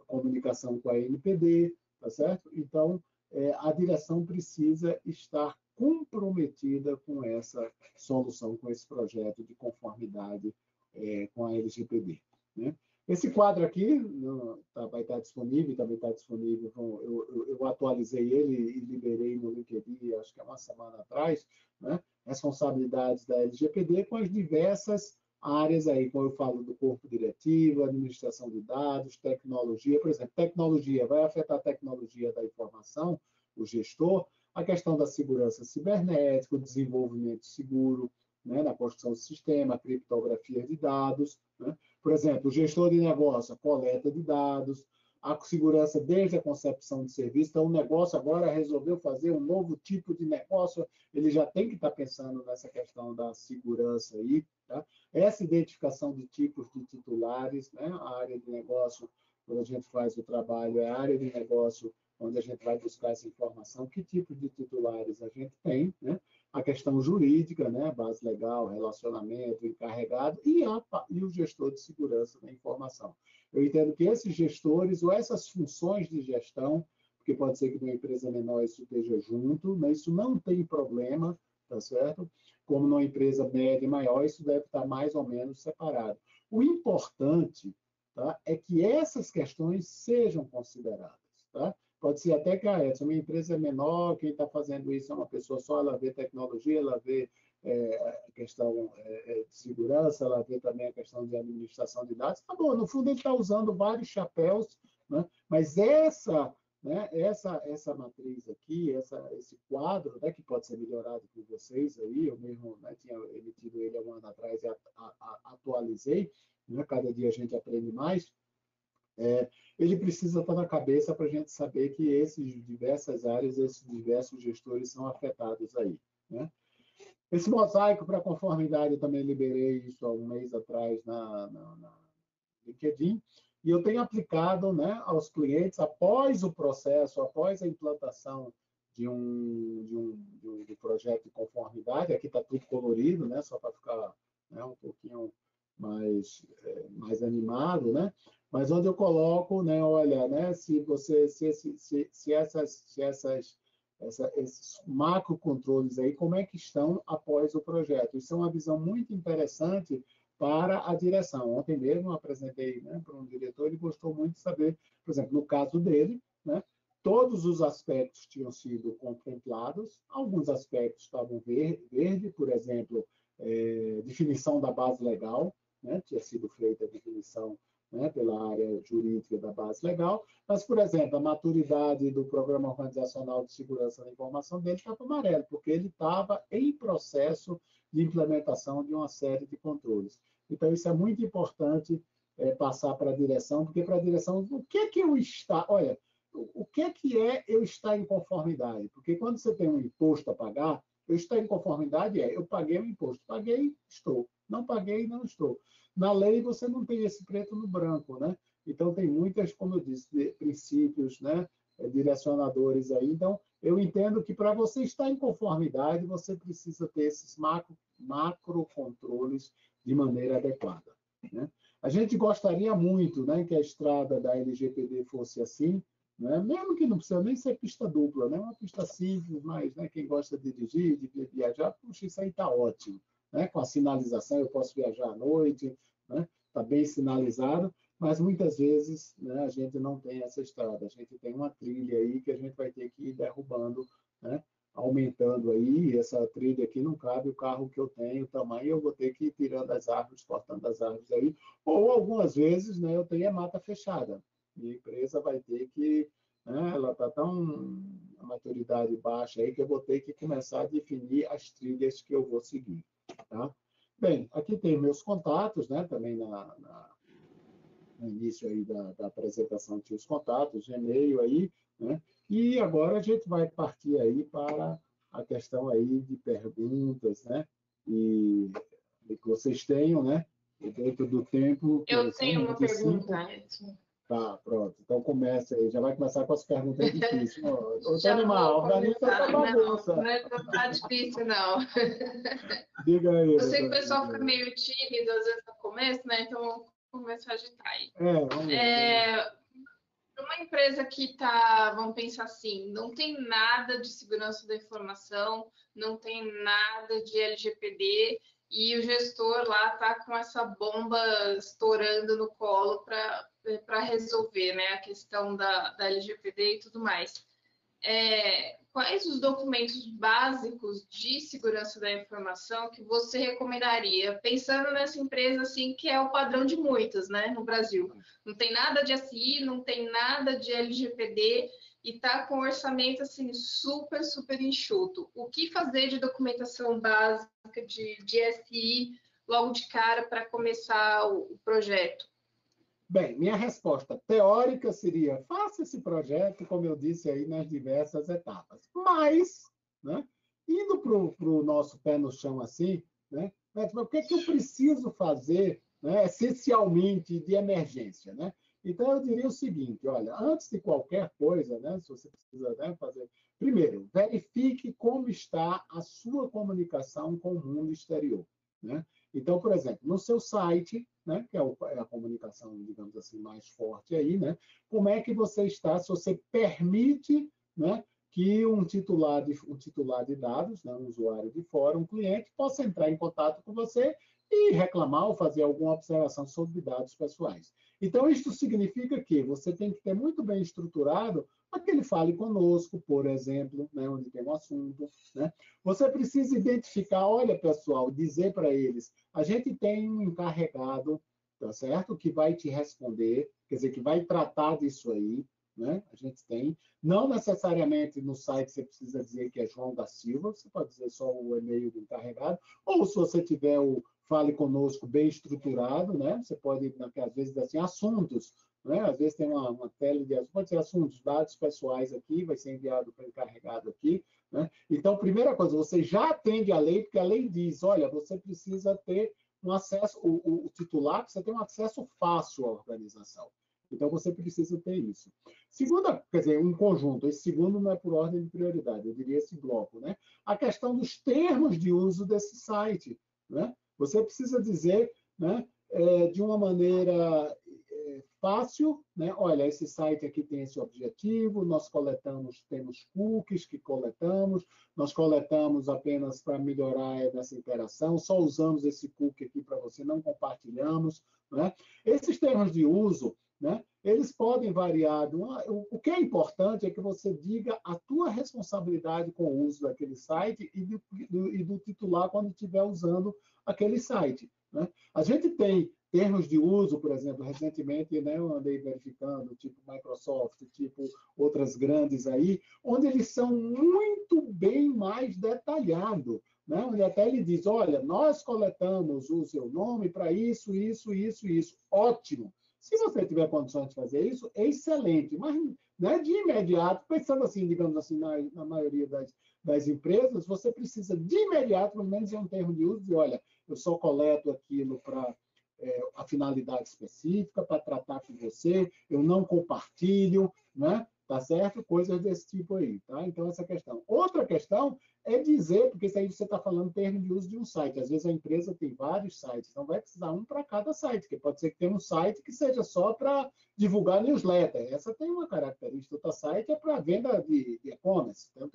comunicação com a NPD, tá certo? Então, é, a direção precisa estar comprometida com essa solução, com esse projeto de conformidade é, com a LGPD. Né? Esse quadro aqui no, tá, vai estar disponível, também está disponível, eu, eu, eu, atualizei ele e liberei no LinkedIn, acho que é uma semana atrás, né? responsabilidades da LGPD com as diversas áreas aí, como eu falo do corpo diretivo, administração de dados, tecnologia, por exemplo, tecnologia vai afetar a tecnologia da informação, o gestor, a questão da segurança cibernética, o desenvolvimento seguro né, na construção do sistema, criptografia de dados. Né? Por exemplo, o gestor de negócio, a coleta de dados, a segurança desde a concepção de serviço. Então, o negócio agora resolveu fazer um novo tipo de negócio, ele já tem que estar pensando nessa questão da segurança aí. Tá? Essa identificação de tipos de titulares, né? a área de negócio, quando a gente faz o trabalho, é a área de negócio onde a gente vai buscar essa informação, que tipo de titulares a gente tem, né? a questão jurídica, né? base legal, relacionamento, encarregado, e, a, e o gestor de segurança da informação. Eu entendo que esses gestores, ou essas funções de gestão, porque pode ser que numa empresa menor isso esteja junto, mas isso não tem problema, tá certo? Como numa empresa média e maior, isso deve estar mais ou menos separado. O importante tá, é que essas questões sejam consideradas. Tá? Pode ser até que ah, essa uma empresa é menor, quem está fazendo isso é uma pessoa só, ela vê tecnologia, ela vê é, a questão é, é, de segurança, ela vê também a questão de administração de dados. Tá bom, no fundo ele está usando vários chapéus, né? mas essa, né, essa, essa matriz aqui, essa, esse quadro, né, que pode ser melhorado por vocês aí, eu mesmo né, tinha emitido ele há um ano atrás e a, a, a, atualizei, né, cada dia a gente aprende mais, é, ele precisa estar na cabeça para a gente saber que esses diversas áreas, esses diversos gestores são afetados aí. Né? Esse mosaico para conformidade, eu também liberei isso há um mês atrás na, na, na LinkedIn, e eu tenho aplicado né, aos clientes, após o processo, após a implantação de um, de um, de um de projeto de conformidade, aqui está tudo colorido, né, só para ficar né, um pouquinho mais, é, mais animado, né? Mas onde eu coloco, né, olha, né, se você, se, se, se essas, se essas, essa, esses macro controles aí, como é que estão após o projeto? Isso é uma visão muito interessante para a direção. Ontem mesmo apresentei né, para um diretor, ele gostou muito de saber, por exemplo, no caso dele, né, todos os aspectos tinham sido contemplados, alguns aspectos estavam verde, verde por exemplo, é, definição da base legal, né, tinha sido feita a definição né, pela área jurídica da base legal, mas, por exemplo, a maturidade do Programa Organizacional de Segurança da Informação dele estava amarelo, porque ele estava em processo de implementação de uma série de controles. Então, isso é muito importante é, passar para a direção, porque para a direção, o que é que eu está... Olha, o que é que é eu estar em conformidade? Porque quando você tem um imposto a pagar, eu estar em conformidade é eu paguei o imposto. Paguei, estou. Não paguei, não estou. Na lei, você não tem esse preto no branco, né? Então, tem muitas, como eu disse, princípios, né? É, direcionadores aí. Então, eu entendo que para você estar em conformidade, você precisa ter esses macro, macro controles de maneira adequada. Né? A gente gostaria muito né, que a estrada da LGPD fosse assim, né? mesmo que não precisa nem ser pista dupla, né? uma pista simples, mas né, quem gosta de dirigir, de viajar, puxa, isso aí está ótimo. Né? Com a sinalização, eu posso viajar à noite, está né? Tá bem sinalizado, mas muitas vezes né, a gente não tem essa estrada, a gente tem uma trilha aí que a gente vai ter que ir derrubando, né, aumentando aí, essa trilha aqui não cabe o carro que eu tenho, o tamanho, eu vou ter que ir tirando as árvores, cortando as árvores aí, ou algumas vezes né, eu tenho a mata fechada, a empresa vai ter que, né, ela está tão a maturidade baixa aí que eu vou ter que começar a definir as trilhas que eu vou seguir, tá? Bem, aqui tem meus contatos, né, também na, na no início aí da, da apresentação tinha os contatos, e-mail aí, né? E agora a gente vai partir aí para a questão aí de perguntas, né? E, e que vocês tenham, né? Dentro do tempo. Eu tenho uma pergunta, Edson. Tá, pronto. Então começa aí. Já vai começar com as perguntas difíceis. Já animal, para mim tá bagunça. Não, não é tá difícil, não. Diga aí. Eu sei que o pessoal fica meio tímido às vezes no começo, né? Então começar a agitar aí. É, vamos é, uma empresa que está, vamos pensar assim, não tem nada de segurança da informação, não tem nada de LGPD e o gestor lá está com essa bomba estourando no colo para resolver né, a questão da, da LGPD e tudo mais. É, quais os documentos básicos de segurança da informação que você recomendaria, pensando nessa empresa assim que é o padrão de muitas, né, no Brasil. Não tem nada de SI, não tem nada de LGPD e tá com orçamento assim super super enxuto. O que fazer de documentação básica de, de SI logo de cara para começar o, o projeto? Bem, minha resposta teórica seria: faça esse projeto, como eu disse aí, nas diversas etapas. Mas, né, indo para o nosso pé no chão assim, né, o que, é que eu preciso fazer né, essencialmente de emergência? Né? Então, eu diria o seguinte: olha, antes de qualquer coisa, né, se você precisa né, fazer. Primeiro, verifique como está a sua comunicação com o mundo exterior. Né? Então, por exemplo, no seu site, né, que é, é a comunicação, digamos assim, mais forte aí, né, como é que você está, se você permite né, que um titular, de, um titular de dados, né, um usuário de fora, um cliente, possa entrar em contato com você e reclamar ou fazer alguma observação sobre dados pessoais. Então, isso significa que você tem que ter muito bem estruturado aquele fale conosco, por exemplo, né, onde tem um assunto. Né? Você precisa identificar, olha, pessoal, dizer para eles, a gente tem um encarregado, tá certo? Que vai te responder, quer dizer, que vai tratar disso aí, né? A gente tem. Não necessariamente no site você precisa dizer que é João da Silva, você pode dizer só o e-mail do encarregado, ou se você tiver o Fale Conosco bem estruturado, né? Você pode, às vezes, assim, assuntos, né? Às vezes tem uma, uma tela de pode ser assuntos, dados pessoais aqui, vai ser enviado para encarregado aqui. Né? Então, primeira coisa, você já atende a lei, porque a lei diz, olha, você precisa ter um acesso, o, o, o titular precisa ter um acesso fácil à organização. Então, você precisa ter isso. Segunda, quer dizer, um conjunto. Esse segundo não é por ordem de prioridade, eu diria esse bloco. Né? A questão dos termos de uso desse site. Né? Você precisa dizer né, é, de uma maneira é, fácil, né? Olha, esse site aqui tem esse objetivo, nós coletamos, temos cookies que coletamos, nós coletamos apenas para melhorar essa interação, só usamos esse cookie aqui para você, não compartilhamos, né? Esses termos de uso, né? Eles podem variar. O que é importante é que você diga a tua responsabilidade com o uso daquele site e do, e do titular quando estiver usando aquele site. Né? A gente tem termos de uso, por exemplo, recentemente né, eu andei verificando, tipo Microsoft, tipo outras grandes aí, onde eles são muito bem mais detalhados. Né? Onde até ele diz, olha, nós coletamos o seu nome para isso, isso, isso, isso. Ótimo. Se você tiver condições de fazer isso, é excelente. Mas né, de imediato, pensando assim, digamos assim, na, na maioria das, das empresas, você precisa de imediato, pelo menos em um termo de uso, de olha, eu só coleto aquilo para é, a finalidade específica, para tratar com você, eu não compartilho, né? Tá certo? Coisas desse tipo aí, tá? Então, essa questão. Outra questão é dizer, porque isso aí você está falando termo de uso de um site. Às vezes a empresa tem vários sites, então vai precisar um para cada site, que pode ser que tenha um site que seja só para divulgar newsletter. Essa tem uma característica. Outro site é para venda de e-commerce. Então,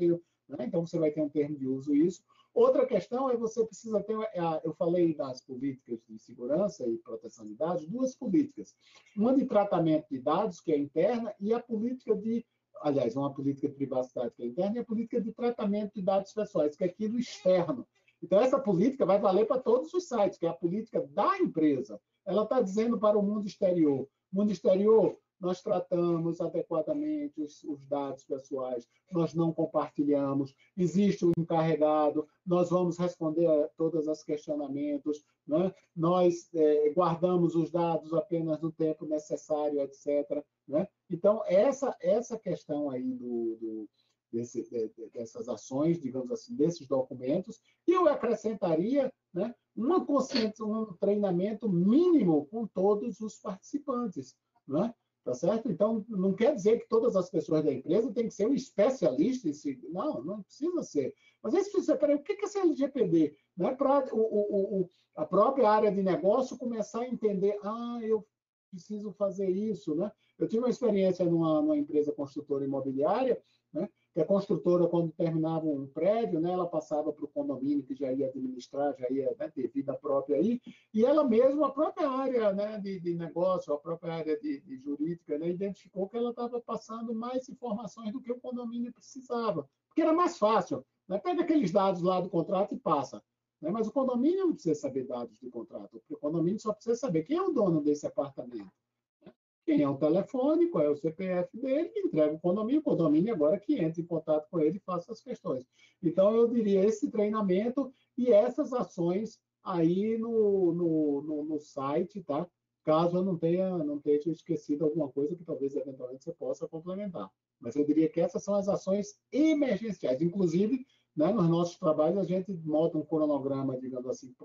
né? então, você vai ter um termo de uso isso. Outra questão é você precisa ter, eu falei das políticas de segurança e proteção de dados, duas políticas. Uma de tratamento de dados, que é interna, e a política de, aliás, uma política de privacidade, que é interna, e a política de tratamento de dados pessoais, que é aquilo externo. Então, essa política vai valer para todos os sites, que é a política da empresa. Ela está dizendo para o mundo exterior, mundo exterior, nós tratamos adequadamente os, os, dados pessoais, nós não compartilhamos, existe um encarregado, nós vamos responder a todos os questionamentos, né? nós é, guardamos os dados apenas no tempo necessário, etc. Né? Então, essa, essa questão aí do, do desse, de, dessas ações, digamos assim, desses documentos, eu acrescentaria né, uma um treinamento mínimo com todos os participantes. Né? Tá certo? Então, não quer dizer que todas as pessoas da empresa têm que ser um especialista em si. Não, não precisa ser. Mas aí você peraí, o que é esse LGPD? Não é para o, o, o, a própria área de negócio começar a entender, ah, eu preciso fazer isso, né? Eu tive uma experiência numa, numa empresa construtora imobiliária, né? Que a construtora, quando terminava um prédio, né, ela passava para o condomínio que já ia administrar, já ia né, ter vida própria aí, e ela mesma, a própria área né, de, de negócio, a própria área de, de jurídica, né, identificou que ela estava passando mais informações do que o condomínio precisava, porque era mais fácil. Né? Pega aqueles dados lá do contrato e passa. Né? Mas o condomínio não precisa saber dados do contrato, o condomínio só precisa saber quem é o dono desse apartamento quem é o telefone, qual é o CPF dele, entrega o condomínio, o condomínio agora que entre em contato com ele e faça as questões. Então, eu diria esse treinamento e essas ações aí no, no, no, no site, tá? Caso eu não tenha, não tenha esquecido alguma coisa que talvez eventualmente você possa complementar. Mas eu diria que essas são as ações emergenciais. Inclusive, né, nos nossos trabalhos, a gente monta um cronograma, digamos assim,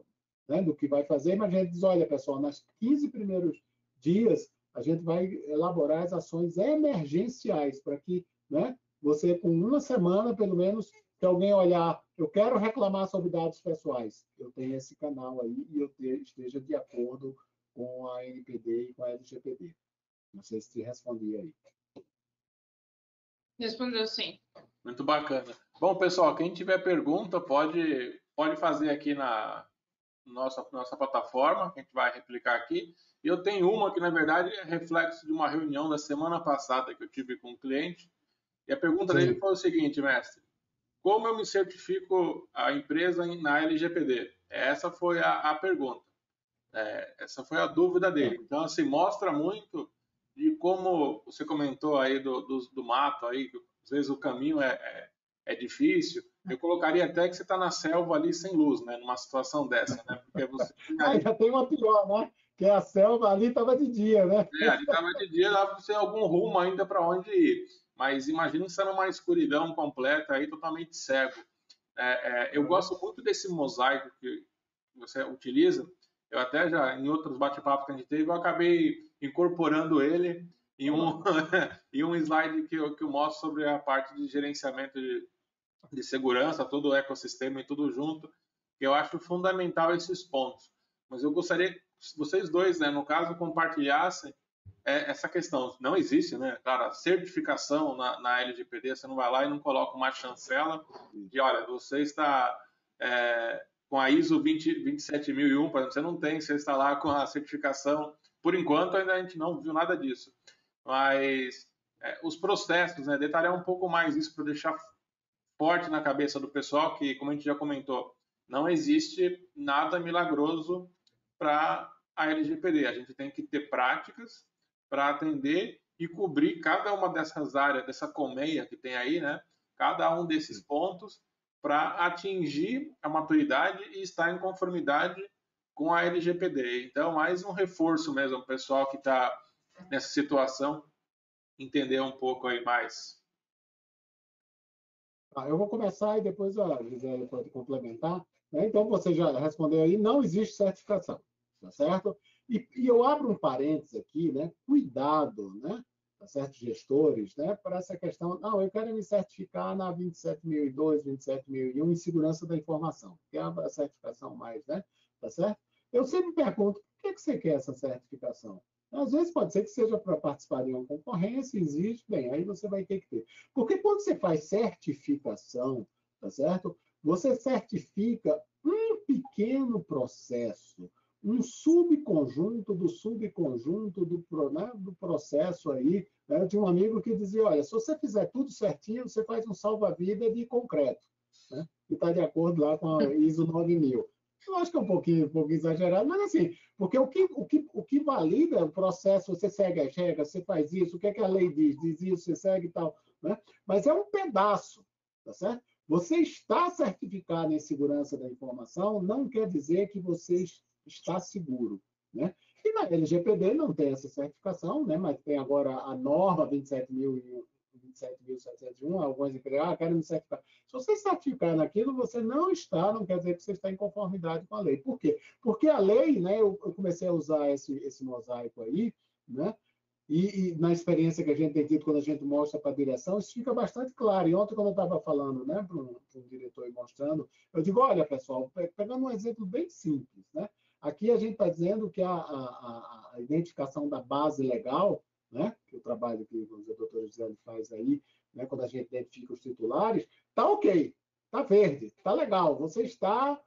né, do que vai fazer, mas a gente diz, olha, pessoal, nas 15 primeiros dias, a gente vai elaborar as ações emergenciais para que né, você, com uma semana, pelo menos, que alguém olhar, eu quero reclamar sobre dados pessoais, eu tenho esse canal aí e eu esteja de acordo com a NPD e com a LGPD. Não sei se te respondi aí. Respondeu sim. Muito bacana. Bom, pessoal, quem tiver pergunta pode, pode fazer aqui na nossa, nossa plataforma, que a gente vai replicar aqui. E eu tenho uma que, na verdade, é reflexo de uma reunião da semana passada que eu tive com um cliente. E a pergunta Sim. dele foi o seguinte, mestre: como eu me certifico a empresa na LGPD? Essa foi a, a pergunta. É, essa foi a dúvida dele. Então, assim, mostra muito de como você comentou aí do, do, do mato aí, que às vezes o caminho é, é, é difícil. Eu colocaria até que você está na selva ali sem luz, né? Numa situação dessa, né? Porque você. Aí já tem uma pior, né? Que a selva ali estava de dia, né? É, ali estava de dia, dava para você algum rumo ainda para onde ir. Mas imagina você numa escuridão completa, aí totalmente cego. É, é, eu gosto muito desse mosaico que você utiliza. Eu até já, em outros bate-papos que a gente teve, eu acabei incorporando ele em um, em um slide que eu, que eu mostro sobre a parte de gerenciamento de, de segurança, todo o ecossistema e tudo junto, que eu acho fundamental esses pontos. Mas eu gostaria vocês dois, né, no caso, compartilhassem é essa questão. Não existe, né, cara, certificação na, na LGPD, você não vai lá e não coloca uma chancela de, olha, você está é, com a ISO 20, 27001, por exemplo, você não tem, você está lá com a certificação. Por enquanto, ainda a gente não viu nada disso. Mas é, os processos, né, detalhar um pouco mais isso para deixar forte na cabeça do pessoal que, como a gente já comentou, não existe nada milagroso para a LGPD. A gente tem que ter práticas para atender e cobrir cada uma dessas áreas, dessa colmeia que tem aí, né? Cada um desses pontos para atingir a maturidade e estar em conformidade com a LGPD. Então, mais um reforço mesmo, o pessoal que está nessa situação, entender um pouco aí mais. Ah, eu vou começar e depois a Gisele pode complementar. Né? Então, você já respondeu aí, não existe certificação, tá certo? E, e eu abro um parênteses aqui, né? Cuidado, né? Tá certo? Gestores, né? Para essa questão, não, eu quero me certificar na 27002, 27001 em segurança da informação, que é a certificação mais, né? Tá certo? Eu sempre pergunto, por que, que você quer essa certificação? Às vezes pode ser que seja para participar de uma concorrência, existe, bem, aí você vai ter que ter. Porque quando você faz certificação, tá certo? Você certifica um pequeno processo, um subconjunto do subconjunto do, né, do processo aí. Né? Eu tinha um amigo que dizia, olha, se você fizer tudo certinho, você faz um salva-vida de concreto, né? que está de acordo lá com a ISO 9000. Eu acho que é um pouquinho, um pouquinho exagerado, mas assim, porque o que, o, que, o que valida o processo, você segue as regras, você faz isso, o que, é que a lei diz? Diz isso, você segue e tal. Né? Mas é um pedaço, tá certo? Você está certificado em segurança da informação, não quer dizer que você está seguro. Né? E na LGPD não tem essa certificação, né? mas tem agora a norma 27.001 27.701, algumas empresas, ah, quero me certificar. Se você certificar naquilo, você não está, não quer dizer que você está em conformidade com a lei. Por quê? Porque a lei, né, eu, eu comecei a usar esse, esse mosaico aí, né, e, e, na experiência que a gente tem tido quando a gente mostra para a direção, isso fica bastante claro. E ontem, quando eu estava falando né, para um, diretor e mostrando, eu digo, olha, pessoal, pegando um exemplo bem simples, né? Aqui a gente está dizendo que a, a, a, identificação da base legal né? que o trabalho que o doutor Gisele faz aí, né? quando a gente identifica os titulares, está ok, está verde, está legal, você está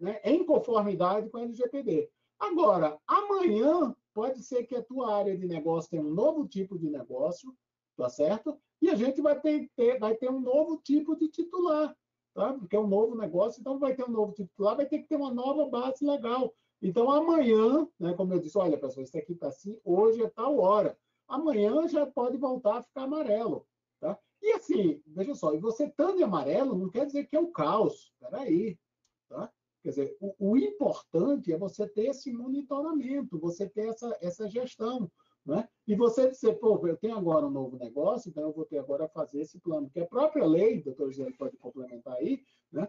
né, em conformidade com a LGPD. Agora, amanhã pode ser que a tua área de negócio tenha um novo tipo de negócio, tá certo? E a gente vai ter, ter, vai ter um novo tipo de titular, tá? Porque é um novo negócio, então vai ter um novo titular, vai ter que ter uma nova base legal. Então, amanhã, né, como eu disse, olha, pessoal, isso aqui está assim, hoje é tal hora amanhã já pode voltar a ficar amarelo. Tá? E assim, veja só, e você estando em amarelo não quer dizer que é o caos. Espera aí. Tá? Quer dizer, o, o, importante é você ter esse monitoramento, você ter essa, essa gestão. Né? E você dizer, pô, eu tenho agora um novo negócio, então eu vou ter agora a fazer esse plano. Porque a própria lei, doutor José pode complementar aí, né?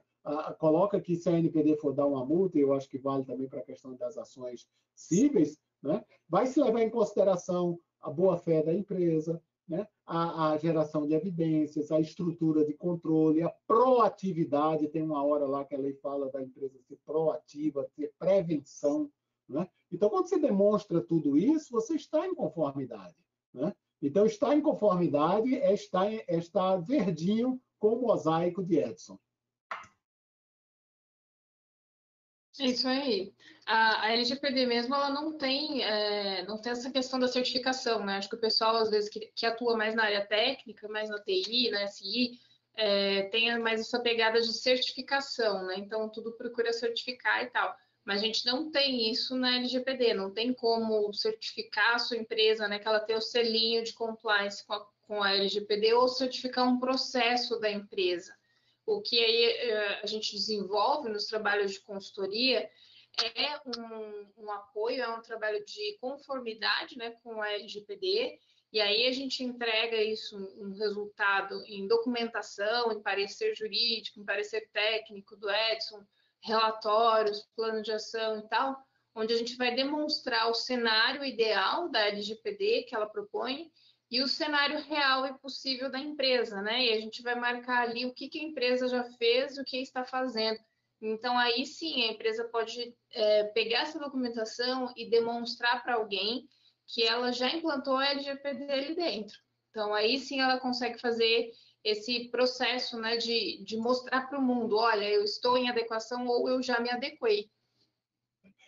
Coloca que se a NPD for dar uma multa, e eu acho que vale também para a questão das ações cíveis, né? vai se levar em consideração a boa-fé da empresa, né? a, a, geração de evidências, a estrutura de controle, a proatividade. Tem uma hora lá que a lei fala da empresa ser proativa, ter prevenção. Né? Então, quando você demonstra tudo isso, você está em conformidade. Né? Então, estar em conformidade é estar, é estar verdinho com o mosaico de Edson. É isso aí. A, a, LGPD mesmo, ela não tem, é, não tem essa questão da certificação, né? Acho que o pessoal, às vezes, que, que atua mais na área técnica, mais na TI, na SI, é, tem mais essa pegada de certificação, né? Então, tudo procura certificar e tal. Mas a gente não tem isso na LGPD, não tem como certificar a sua empresa, né? Que ela tem o selinho de compliance com a, com a LGPD ou certificar um processo da empresa o que aí eh, a gente desenvolve nos trabalhos de consultoria é um, um, apoio, é um trabalho de conformidade né, com a LGPD, e aí a gente entrega isso, um resultado em documentação, em parecer jurídico, em parecer técnico do Edson, relatórios, plano de ação e tal, onde a gente vai demonstrar o cenário ideal da LGPD que ela propõe e o cenário real e possível da empresa, né? E a gente vai marcar ali o que, que a empresa já fez, o que está fazendo. Então, aí sim, a empresa pode é, pegar essa documentação e demonstrar para alguém que ela já implantou a LGPD ali dentro. Então, aí sim ela consegue fazer esse processo né, de, de mostrar para o mundo, olha, eu estou em adequação ou eu já me adequei.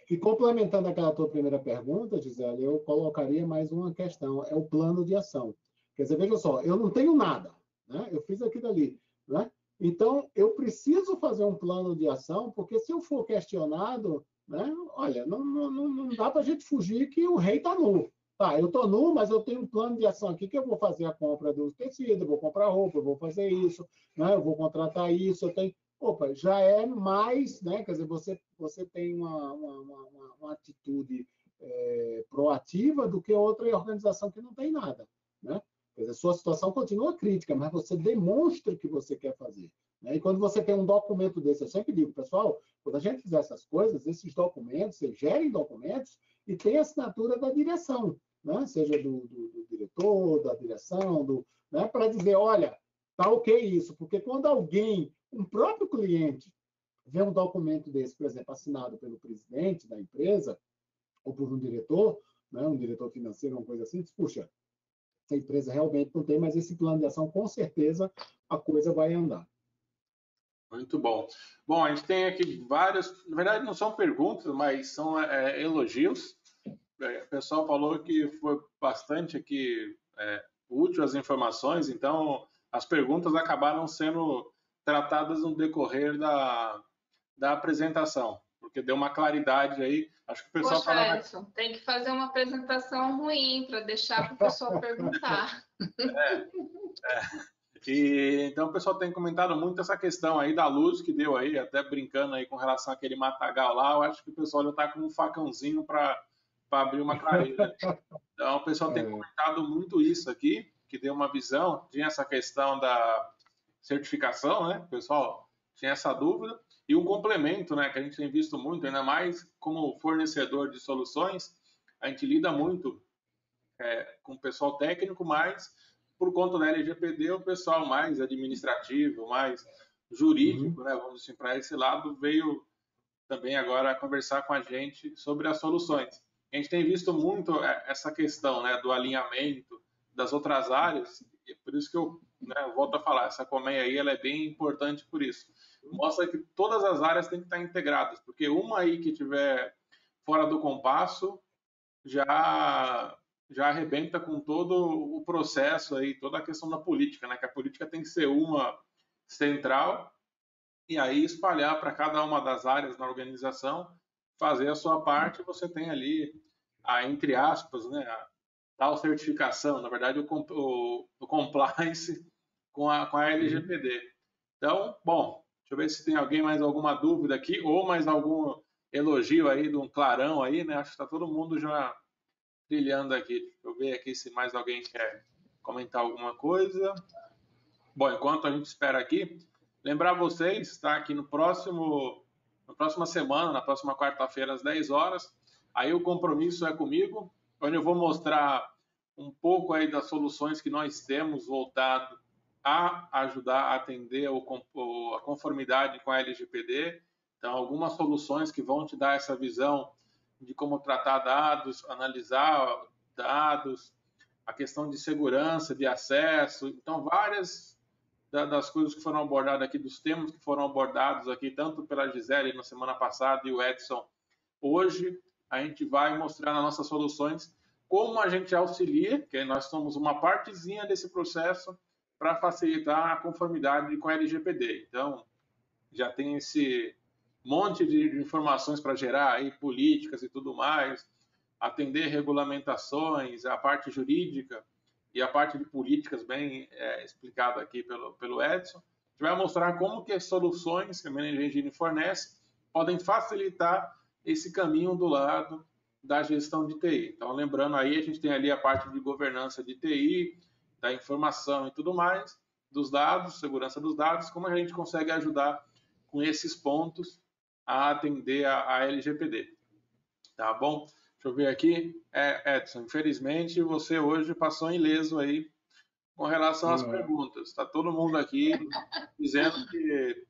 E complementando aquela tua primeira pergunta, Gisele, eu colocaria mais uma questão, é o plano de ação. Quer dizer, veja só, eu não tenho nada, né? eu fiz aquilo ali. Né? Então, eu preciso fazer um plano de ação, porque se eu for questionado, né, olha, não, não, não dá para a gente fugir que o rei está nu. Tá, eu estou nu, mas eu tenho um plano de ação aqui que eu vou fazer a compra do tecido, vou comprar roupa, vou fazer isso, né, eu vou contratar isso, eu tenho opa, já é mais, né? Quer dizer, você, você tem uma, uma, uma, uma atitude é, proativa do que outra organização que não tem nada, né? Quer dizer, sua situação continua crítica, mas você demonstra que você quer fazer. Né? E quando você tem um documento desse, eu sempre digo, pessoal, quando a gente fizer essas coisas, esses documentos, você gerem documentos e tem a assinatura da direção, né? seja do, do, do diretor, da direção, do, né? para dizer, olha, tá ok isso, porque quando alguém um próprio cliente vê um documento desse, por exemplo, assinado pelo presidente da empresa ou por um diretor, né, um diretor financeiro, uma coisa assim, diz, puxa, essa empresa realmente não tem, mas esse plano de ação, com certeza, a coisa vai andar. Muito bom. Bom, a gente tem aqui várias, na verdade não são perguntas, mas são é, elogios. É, o pessoal falou que foi bastante aqui é, útil as informações, então as perguntas acabaram sendo tratadas no decorrer da, da apresentação, porque deu uma claridade aí. Acho que o pessoal Poxa, fala... Edson, tem que fazer uma apresentação ruim para deixar para o pessoal perguntar. É, é. E, então o pessoal tem comentado muito essa questão aí da luz que deu aí, até brincando aí com relação àquele matagal lá, eu acho que o pessoal já está com um facãozinho para abrir uma clareira. Então o pessoal tem é. comentado muito isso aqui, que deu uma visão, tinha essa questão da certificação, né? O pessoal tinha essa dúvida. E um complemento, né, que a gente tem visto muito, ainda mais como fornecedor de soluções, a gente lida muito é, com o pessoal técnico, mas por conta da LGPD, o pessoal mais administrativo, mais jurídico, uhum. né, vamos assim, para esse lado, veio também agora conversar com a gente sobre as soluções. A gente tem visto muito é, essa questão né, do alinhamento das outras áreas, e por isso que eu né, volto a falar, essa colmeia aí ela é bem importante por isso. Mostra que todas as áreas têm que estar integradas, porque uma aí que tiver fora do compasso já já arrebenta com todo o processo aí, toda a questão da política, né? Que a política tem que ser uma central e aí espalhar para cada uma das áreas na organização, fazer a sua parte, você tem ali a entre aspas, né, a tal certificação, na verdade o, o, o compliance com a, com a LGPD. Então, bom, deixa eu ver se tem alguém mais alguma dúvida aqui ou mais algum elogio aí de um clarão aí, né? Acho que está todo mundo já trilhando aqui. Deixa eu ver aqui se mais alguém quer comentar alguma coisa. Bom, enquanto a gente espera aqui, lembrar vocês, está aqui no próximo, próxima semana, na próxima quarta-feira às 10 horas, aí o compromisso é comigo, onde eu vou mostrar um pouco aí das soluções que nós temos voltado a ajudar a atender a conformidade com a LGPD. Então, algumas soluções que vão te dar essa visão de como tratar dados, analisar dados, a questão de segurança, de acesso. Então, várias das coisas que foram abordadas aqui, dos temas que foram abordados aqui, tanto pela Gisele na semana passada e o Edson hoje, a gente vai mostrar nas nossas soluções como a gente auxilia, que nós somos uma partezinha desse processo, para facilitar a conformidade com a LGPD. Então, já tem esse monte de informações para gerar aí políticas e tudo mais, atender regulamentações, a parte jurídica e a parte de políticas bem é, explicada aqui pelo, pelo Edson. A gente vai mostrar como que as soluções que a Management Engine fornece podem facilitar esse caminho do lado da gestão de TI. Então, lembrando aí, a gente tem ali a parte de governança de TI, da informação e tudo mais, dos dados, segurança dos dados, como a gente consegue ajudar com esses pontos a atender a, a LGPD. Tá bom? Deixa eu ver aqui. É, Edson, infelizmente você hoje passou ileso aí com relação às uhum. perguntas. Está todo mundo aqui dizendo que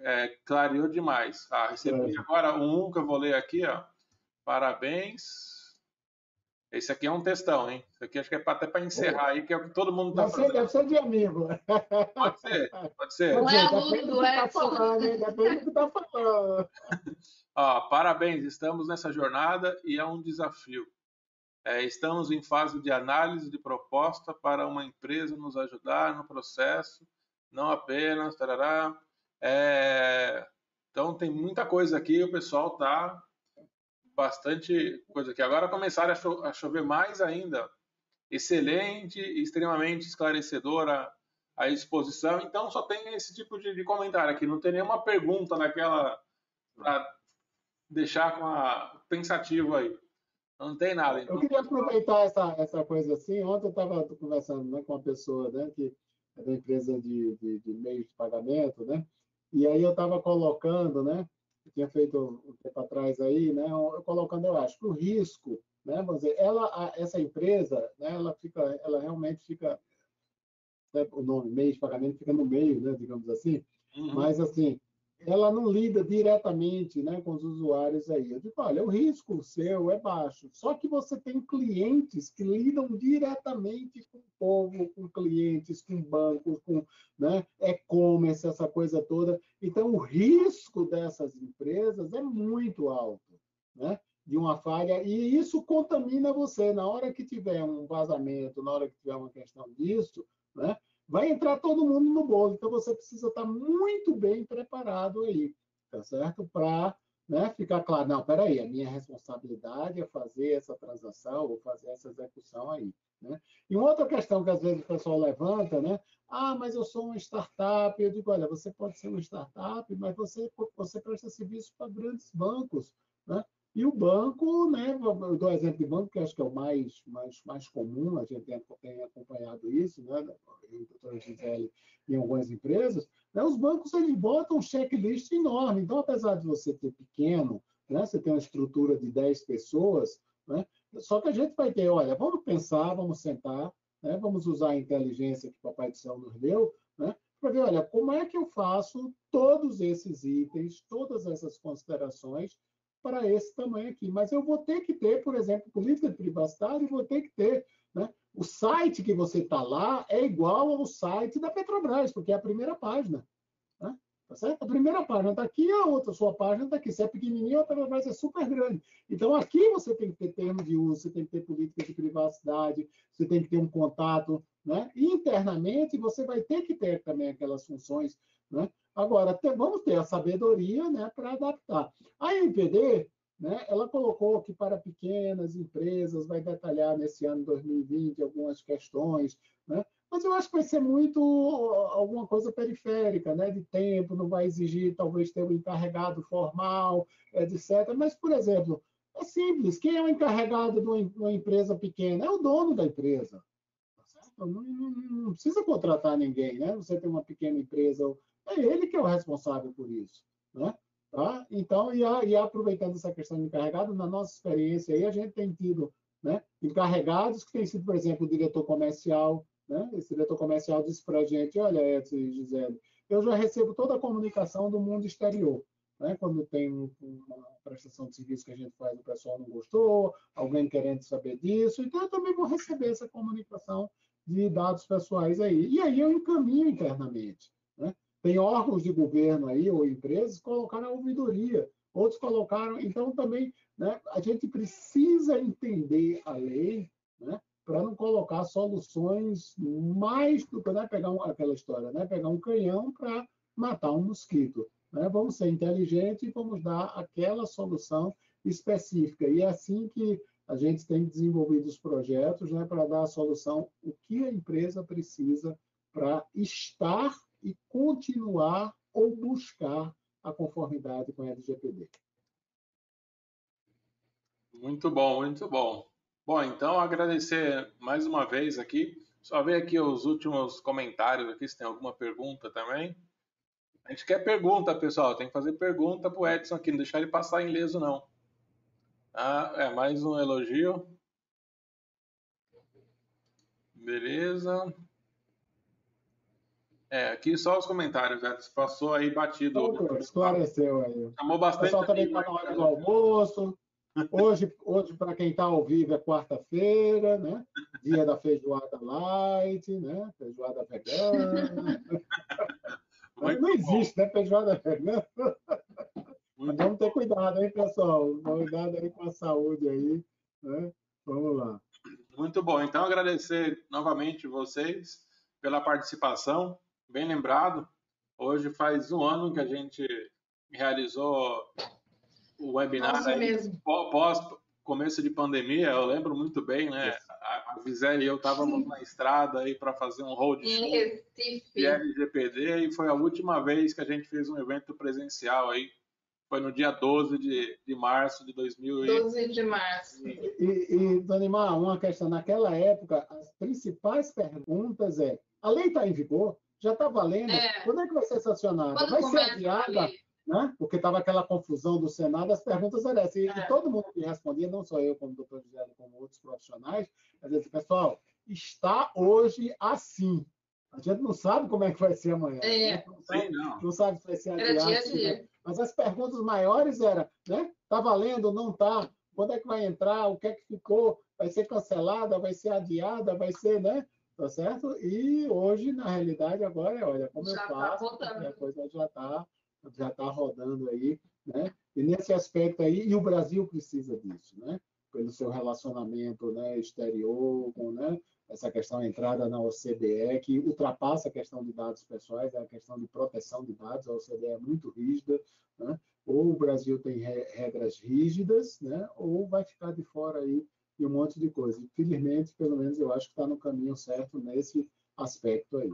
é, clareou demais. Ah, recebi é. agora um que eu vou ler aqui, ó. Parabéns Esse aqui é um textão, hein? Isso aqui acho que é até para encerrar aí, que é o que todo mundo está fazendo. Deve ser de amigo. Pode ser, pode ser. Não é aluno do tá Edson. Depende do que está falando. Ó, parabéns, estamos nessa jornada e é um desafio. É, estamos em fase de análise de proposta para uma empresa nos ajudar no processo, não apenas. Tarará, é, então tem muita coisa aqui, o pessoal está bastante coisa aqui. Agora começaram a, cho a chover mais ainda. Excelente, extremamente esclarecedora a exposição. Então só tem esse tipo de, de comentário aqui. Não tem nenhuma pergunta naquela para deixar com a pensativo aí. Não tem nada. Então... Eu queria aproveitar essa, essa coisa assim. Ontem eu estava conversando né, com uma pessoa né, que é da empresa de, de, de meios de pagamento, né? E aí eu estava colocando, né? Eu tinha feito um tempo atrás aí, né? Colocando, eu acho, o risco, né? Vamos dizer, ela, essa empresa, né? Ela fica, ela realmente fica, né, o nome meio de pagamento fica no meio, né? Digamos assim. Uhum. Mas assim, ela não lida diretamente né, com os usuários aí. Eu digo, olha, o risco seu é baixo, só que você tem clientes que lidam diretamente com o povo, com clientes, com bancos, com né, e-commerce, essa coisa toda. Então, o risco dessas empresas é muito alto, né? De uma falha, e isso contamina você. Na hora que tiver um vazamento, na hora que tiver uma questão disso, né? Vai entrar todo mundo no bolo. Então você precisa estar muito bem preparado aí, tá certo? Para né, ficar claro, não, peraí, a minha responsabilidade é fazer essa transação ou fazer essa execução aí. Né? E uma outra questão que às vezes o pessoal levanta, né? Ah, mas eu sou uma startup. Eu digo, olha, você pode ser uma startup, mas você, você presta serviço para grandes bancos. Né? E o banco, né, eu dou exemplo de banco, que acho que é o mais, mais, mais comum, a gente tem, tem acompanhado isso, né, eu, doutora Gisele, em algumas empresas, né, os bancos eles botam um checklist enorme. Então, apesar de você ter pequeno, né, você tem uma estrutura de 10 pessoas, né, só que a gente vai ter, olha, vamos pensar, vamos sentar, né, vamos usar a inteligência que o Papai do Céu nos deu, né, para ver, olha, como é que eu faço todos esses itens, todas essas considerações para esse tamanho aqui. Mas eu vou ter que ter, por exemplo, política de privacidade, vou ter que ter. Né? O site que você está lá é igual ao site da Petrobras, porque é a primeira página. Né? Tá certo? A primeira página está aqui, a outra, a sua página está aqui. Se é pequenininho, a Petrobras é super grande. Então, aqui você tem que ter termo de uso, você tem que ter política de privacidade, você tem que ter um contato. Né? Internamente, você vai ter que ter também aquelas funções né? Agora, vamos ter a sabedoria né, para adaptar. A NPD, né, ela colocou que para pequenas empresas, vai detalhar nesse ano 2020 algumas questões, né? mas eu acho que vai ser muito alguma coisa periférica, né, de tempo, não vai exigir talvez ter um encarregado formal, etc. Mas, por exemplo, é simples, quem é o encarregado de uma empresa pequena? É o dono da empresa. Tá não, não, não precisa contratar ninguém, né? Você tem uma pequena empresa é ele é o responsável por isso. Né? Tá? Então, e, a, e aproveitando essa questão de encarregado, na nossa experiência aí, a gente tem tido né, encarregados que têm sido, por exemplo, o diretor comercial. Né? Esse diretor comercial disse para a gente: olha, Edson e Gisele, eu já recebo toda a comunicação do mundo exterior. Né? Quando tem uma prestação de serviço que a gente faz, o pessoal não gostou, alguém querendo saber disso, então eu também vou receber essa comunicação de dados pessoais aí. E aí eu encaminho internamente. Tem órgãos de governo aí, ou empresas, que colocaram a ouvidoria, outros colocaram. Então, também, né, a gente precisa entender a lei, né, para não colocar soluções mais do que né, pegar um, aquela história, né, pegar um canhão para matar um mosquito. Né? Vamos ser inteligentes e vamos dar aquela solução específica. E é assim que a gente tem desenvolvido os projetos né, para dar a solução, o que a empresa precisa para estar e continuar ou buscar a conformidade com a LGPD. Muito bom, muito bom. Bom, então agradecer mais uma vez aqui. Só ver aqui os últimos comentários aqui, se tem alguma pergunta também. A gente quer pergunta, pessoal. Tem que fazer pergunta para o Edson aqui, não deixar ele passar ileso, não. Ah, é, mais um elogio. Beleza. É, aqui só os comentários, né? Passou aí batido. esclareceu aí. Chamou bastante. O pessoal também está na hora do almoço, Hoje, hoje para quem está ao vivo, é quarta-feira, né? Dia da feijoada light, né? Feijoada vegana. Não existe, né? Feijoada vegana. Vamos ter cuidado, hein, pessoal? Cuidado aí com a saúde aí, né? Vamos lá. Muito bom. Então, agradecer novamente vocês pela participação. Bem lembrado, hoje faz um ano que a gente realizou o webinar pós começo de pandemia. Eu lembro muito bem, né? A Gisele e eu estávamos na estrada aí para fazer um road show de LGPD e foi a última vez que a gente fez um evento presencial aí foi no dia 12 de, de março de 2000. 12 de março. E, e, e Donimar, uma questão. Naquela época, as principais perguntas é: a lei está em vigor? Já está valendo? É. Quando é que vai ser sancionada? Quando vai ser adiada? Né? Porque estava aquela confusão do Senado, as perguntas eram essas. E, é. todo mundo que respondia, não só eu, como o doutor José, como outros profissionais, dizia assim, pessoal, está hoje assim. A gente não sabe como é que vai ser amanhã. É. Não, sabe, Sim, não. não sabe se vai ser adiado. Era dia a dia. Mas as perguntas maiores eram, né? Tá valendo, não tá? Quando é que vai entrar? O que é que ficou? Vai ser cancelada? Vai ser adiada? Vai ser, né? Tá certo? E hoje, na realidade, agora é, olha, como já eu tá faço, tá a coisa já está já tá rodando aí, né? E nesse aspecto aí, e o Brasil precisa disso, né? Pelo seu relacionamento né, exterior, com, né? essa questão da entrada na OCDE, que ultrapassa a questão de dados pessoais, é a questão de proteção de dados, a OCDE é muito rígida, né? ou o Brasil tem regras rígidas, né? ou vai ficar de fora aí de um monte de coisa. Felizmente, pelo menos eu acho que está no caminho certo nesse aspecto aí.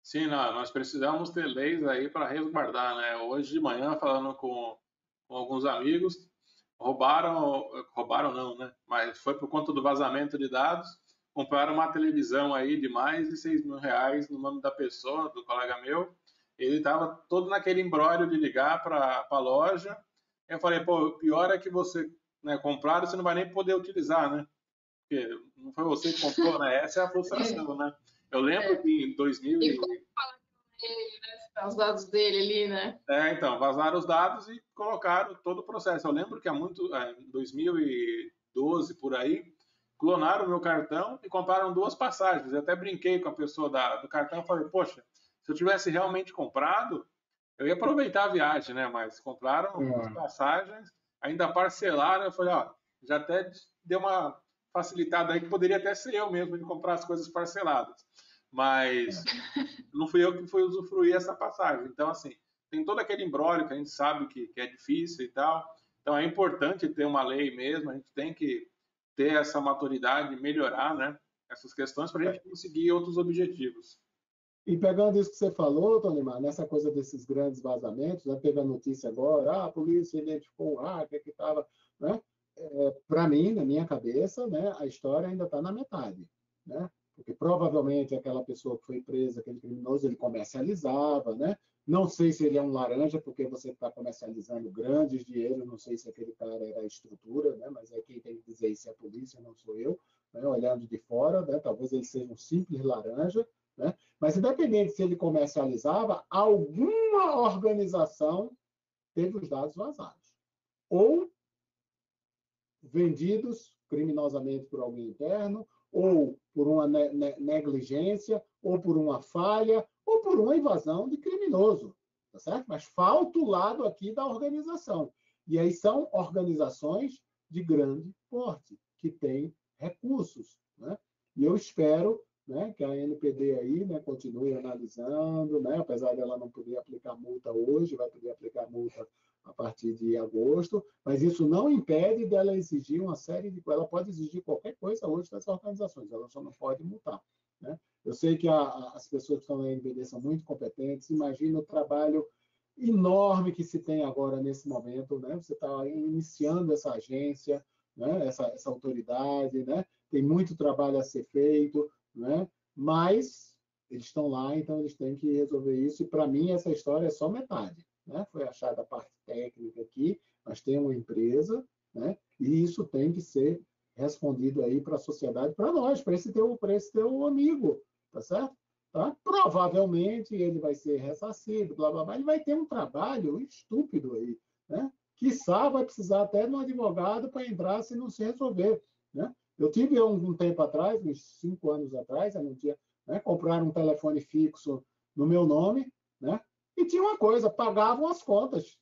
Sim, não, nós precisamos ter leis aí para resguardar, né? Hoje de manhã, falando com, com alguns amigos, roubaram, roubaram não, né? Mas foi por conta do vazamento de dados, compraram uma televisão aí de mais de 6 mil reais no nome da pessoa, do colega meu. Ele estava todo naquele embrólio de ligar para a loja. Eu falei, pô, pior é que você né, comprar você não vai nem poder utilizar, né? Porque não foi você que comprou, né? Essa é a frustração, né? Eu lembro é. que em 2000... E como fala ele, né? Os dados dele ali, né? É, então, vazaram os dados e colocaram todo o processo. Eu lembro que há muito, é, em 2012, por aí, clonaram o meu cartão e compraram duas passagens. Eu até brinquei com a pessoa da, do cartão e falei, poxa, se eu tivesse realmente comprado, eu ia aproveitar a viagem, né? Mas compraram é. as passagens, ainda parcelaram. Eu falei, ó, já até deu uma facilitada aí que poderia até ser eu mesmo de comprar as coisas parceladas. Mas é. não fui eu que fui usufruir essa passagem. Então, assim, tem todo aquele embrólio que a gente sabe que, que é difícil e tal. Então, é importante ter uma lei mesmo, a gente tem que ter essa maturidade, melhorar né, essas questões para a gente conseguir outros objetivos. E pegando isso que você falou, Tonimar, nessa coisa desses grandes vazamentos, né, teve a notícia agora, ah, a polícia identificou o hacker que estava, né? É, para mim, na minha cabeça, né, a história ainda está na metade, né? Porque provavelmente aquela pessoa que foi presa, aquele criminoso, ele comercializava, né? Não sei se ele é um laranja, porque você está comercializando grandes dinheiro, não sei se aquele cara era a estrutura, né? mas é quem tem que dizer isso é a polícia, não sou eu, né? olhando de fora, né? talvez ele seja um simples laranja, né? Mas independente se ele comercializava, alguma organização teve os dados vazados. Ou vendidos criminosamente por alguém interno, ou por uma negligência, ou por uma falha, ou por uma invasão de criminoso, tá certo? Mas falta o lado aqui da organização. E aí são organizações de grande porte, que têm recursos, né? E eu espero né, que a NPD aí né, continue analisando, né, apesar dela não poder aplicar multa hoje, vai poder aplicar multa a partir de agosto, mas isso não impede dela exigir uma série de... Ela pode exigir qualquer coisa hoje das organizações, ela só não pode multar. Né? Eu sei que a, as pessoas que estão na NBD são muito competentes. Imagina o trabalho enorme que se tem agora nesse momento. Né? Você está iniciando essa agência, né? essa, essa autoridade, né? tem muito trabalho a ser feito, né? mas eles estão lá, então eles têm que resolver isso. E para mim, essa história é só metade. Né? Foi achada a parte técnica aqui, mas tem uma empresa, né? e isso tem que ser respondido aí para a sociedade, para nós, para esse teu, esse teu amigo, tá certo? Tá? Provavelmente ele vai ser ressarcido, blá blá blá, ele vai ter um trabalho estúpido aí, né? quiçá vai precisar até de um advogado para entrar se não se resolver. Né? Eu tive um, um tempo atrás, uns cinco anos atrás, eu não tinha, né, comprar um telefone fixo no meu nome, né? E tinha uma coisa, pagavam as contas.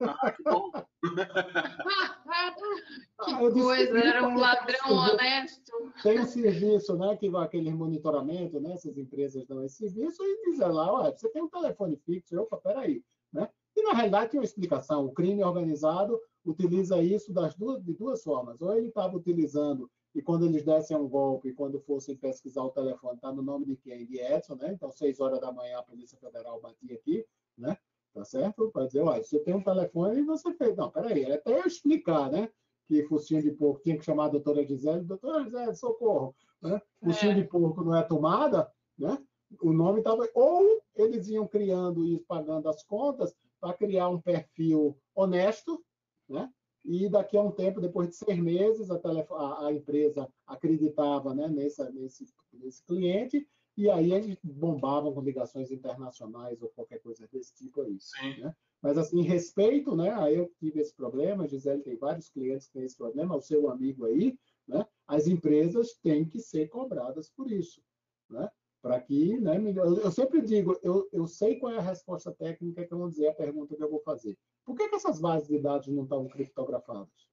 Ah, que bom. que coisa, era um ladrão honesto. Tem um serviço, né, que vai aquele monitoramento, né, essas empresas dão esse serviço e dizem lá, olha, você tem um telefone fixo, opa, peraí, né? E na realidade tem uma explicação, o crime organizado utiliza isso das duas, de duas formas, ou ele estava utilizando e quando eles dessem um golpe, quando fossem pesquisar o telefone, está no nome de quem? De Edson, né? Então, seis horas da manhã, a Polícia Federal batia aqui, né? Tá certo? Para dizer, olha, você tem um telefone e você fez. Não, peraí, é até eu explicar, né? Que focinho de porco tinha que chamar a doutora Gisele, doutora Gisele, socorro. Né? Focinho é. de porco não é tomada, né? O nome estava. Ou eles iam criando e pagando as contas para criar um perfil honesto, né? E daqui a um tempo, depois de seis meses, a, a, a empresa acreditava né, nessa, nesse, nesse cliente, e aí eles bombavam com ligações internacionais ou qualquer coisa desse tipo aí. Né? Mas, assim, respeito, né, aí eu tive esse problema, Gisele tem vários clientes que têm esse problema, o seu amigo aí, né, as empresas têm que ser cobradas por isso. Né? Para que, né, eu sempre digo, eu, eu sei qual é a resposta técnica que eu vou dizer a pergunta que eu vou fazer. Por que, que essas bases de dados não estão criptografadas?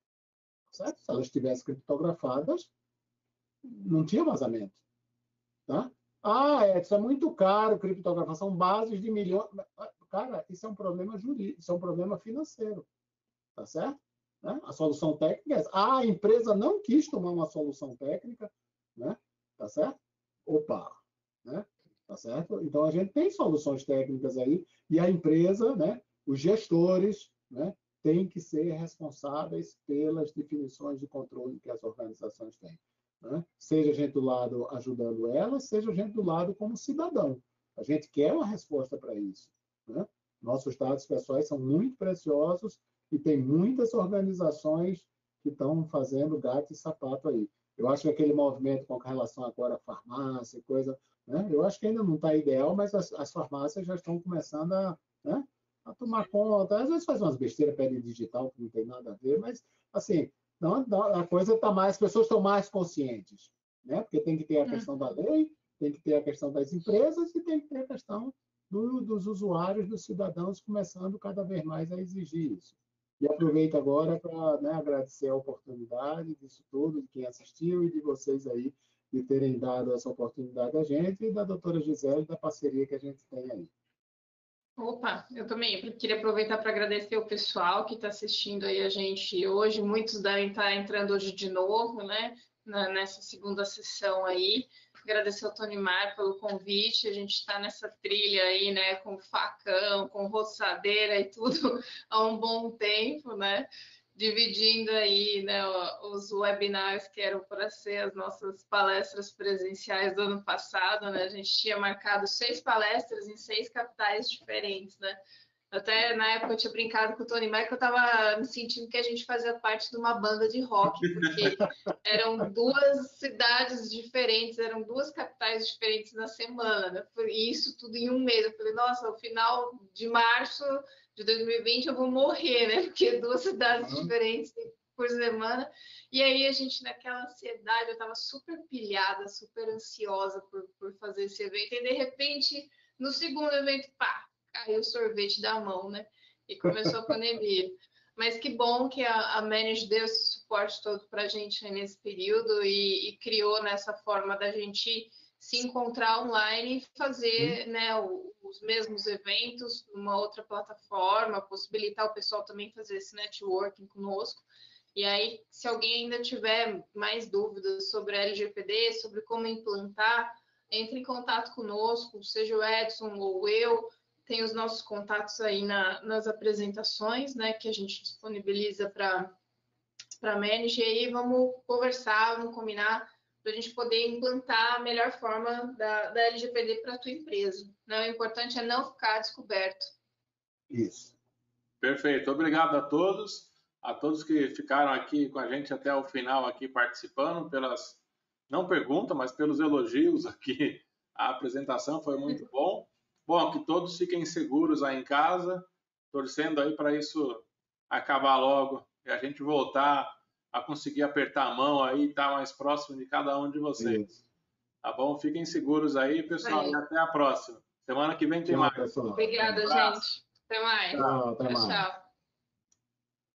Certo? Se elas estivessem criptografadas, não tinha vazamento. Tá? Ah, Edson, é muito caro criptografar, são bases de milhões. Cara, isso é um problema jurídico, isso é um problema financeiro. Tá certo? Né? A solução técnica é essa. Ah, a empresa não quis tomar uma solução técnica, né? Tá certo? Opa, né? Tá certo? Então a gente tem soluções técnicas aí e a empresa, né? Os gestores né, têm que ser responsáveis pelas definições de controle que as organizações têm. Né? Seja a gente do lado ajudando elas, seja a gente do lado como cidadão. A gente quer uma resposta para isso. Né? Nossos dados pessoais são muito preciosos e tem muitas organizações que estão fazendo gato e sapato aí. Eu acho que aquele movimento com relação agora à farmácia e coisa, né? eu acho que ainda não está ideal, mas as, as farmácias já estão começando a, né? A tomar conta. Às vezes faz umas besteiras, pele digital, que não tem nada a ver, mas, assim, não, a coisa está mais, as pessoas estão mais conscientes, né? Porque tem que ter a hum. questão da lei, tem que ter a questão das empresas e tem que ter a questão do, dos usuários, dos cidadãos, começando cada vez mais a exigir isso. E aproveito agora para né, agradecer a oportunidade disso tudo, de quem assistiu e de vocês aí, de terem dado essa oportunidade a gente e da doutora Gisele, da parceria que a gente tem aí. Opa, eu também queria aproveitar para agradecer o pessoal que está assistindo aí a gente hoje. Muitos devem estar tá entrando hoje de novo, né? nessa segunda sessão aí. Agradecer ao Tony Mar pelo convite. A gente está nessa trilha aí, né? Com facão, com roçadeira e tudo há um bom tempo, né? Dividindo aí né, os webinars que eram para ser as nossas palestras presenciais do ano passado, né? A gente tinha marcado seis palestras em seis capitais diferentes, né? Até na época eu tinha brincado com o Tony que eu estava me sentindo que a gente fazia parte de uma banda de rock, porque eram duas cidades diferentes, eram duas capitais diferentes na semana, né? E isso tudo em um mês. Eu falei, nossa, no final de março de 2020 eu vou morrer, né? Porque duas cidades uhum. diferentes por semana. E aí a gente, naquela ansiedade, eu estava super pilhada, super ansiosa por, por fazer esse evento. E de repente, no segundo evento, pá, caiu o sorvete da mão, né? E começou a pandemia. Mas que bom que a, a Manage deu esse suporte todo para a gente nesse período e, e criou nessa forma da gente se encontrar online e fazer né, os mesmos eventos numa outra plataforma, possibilitar o pessoal também fazer esse networking conosco. E aí, se alguém ainda tiver mais dúvidas sobre a LGPD, sobre como implantar, entre em contato conosco, seja o Edson ou eu, tem os nossos contatos aí na, nas apresentações, né, que a gente disponibiliza para para manager, e aí vamos conversar, vamos combinar para a gente poder implantar a melhor forma da, da LGPD para a tua empresa. Né? O importante é não ficar descoberto. Isso. Perfeito. Obrigado a todos, a todos que ficaram aqui com a gente até o final aqui participando pelas não perguntas, mas pelos elogios aqui. A apresentação foi muito bom. Bom, que todos fiquem seguros aí em casa, torcendo aí para isso acabar logo e a gente voltar a conseguir apertar a mão aí, estar tá mais próximo de cada um de vocês. Isso. Tá bom? Fiquem seguros aí, pessoal, aí. e até a próxima. Semana que vem tem mais. Obrigada, um gente. Até mais. Tchau, até mais. Tchau.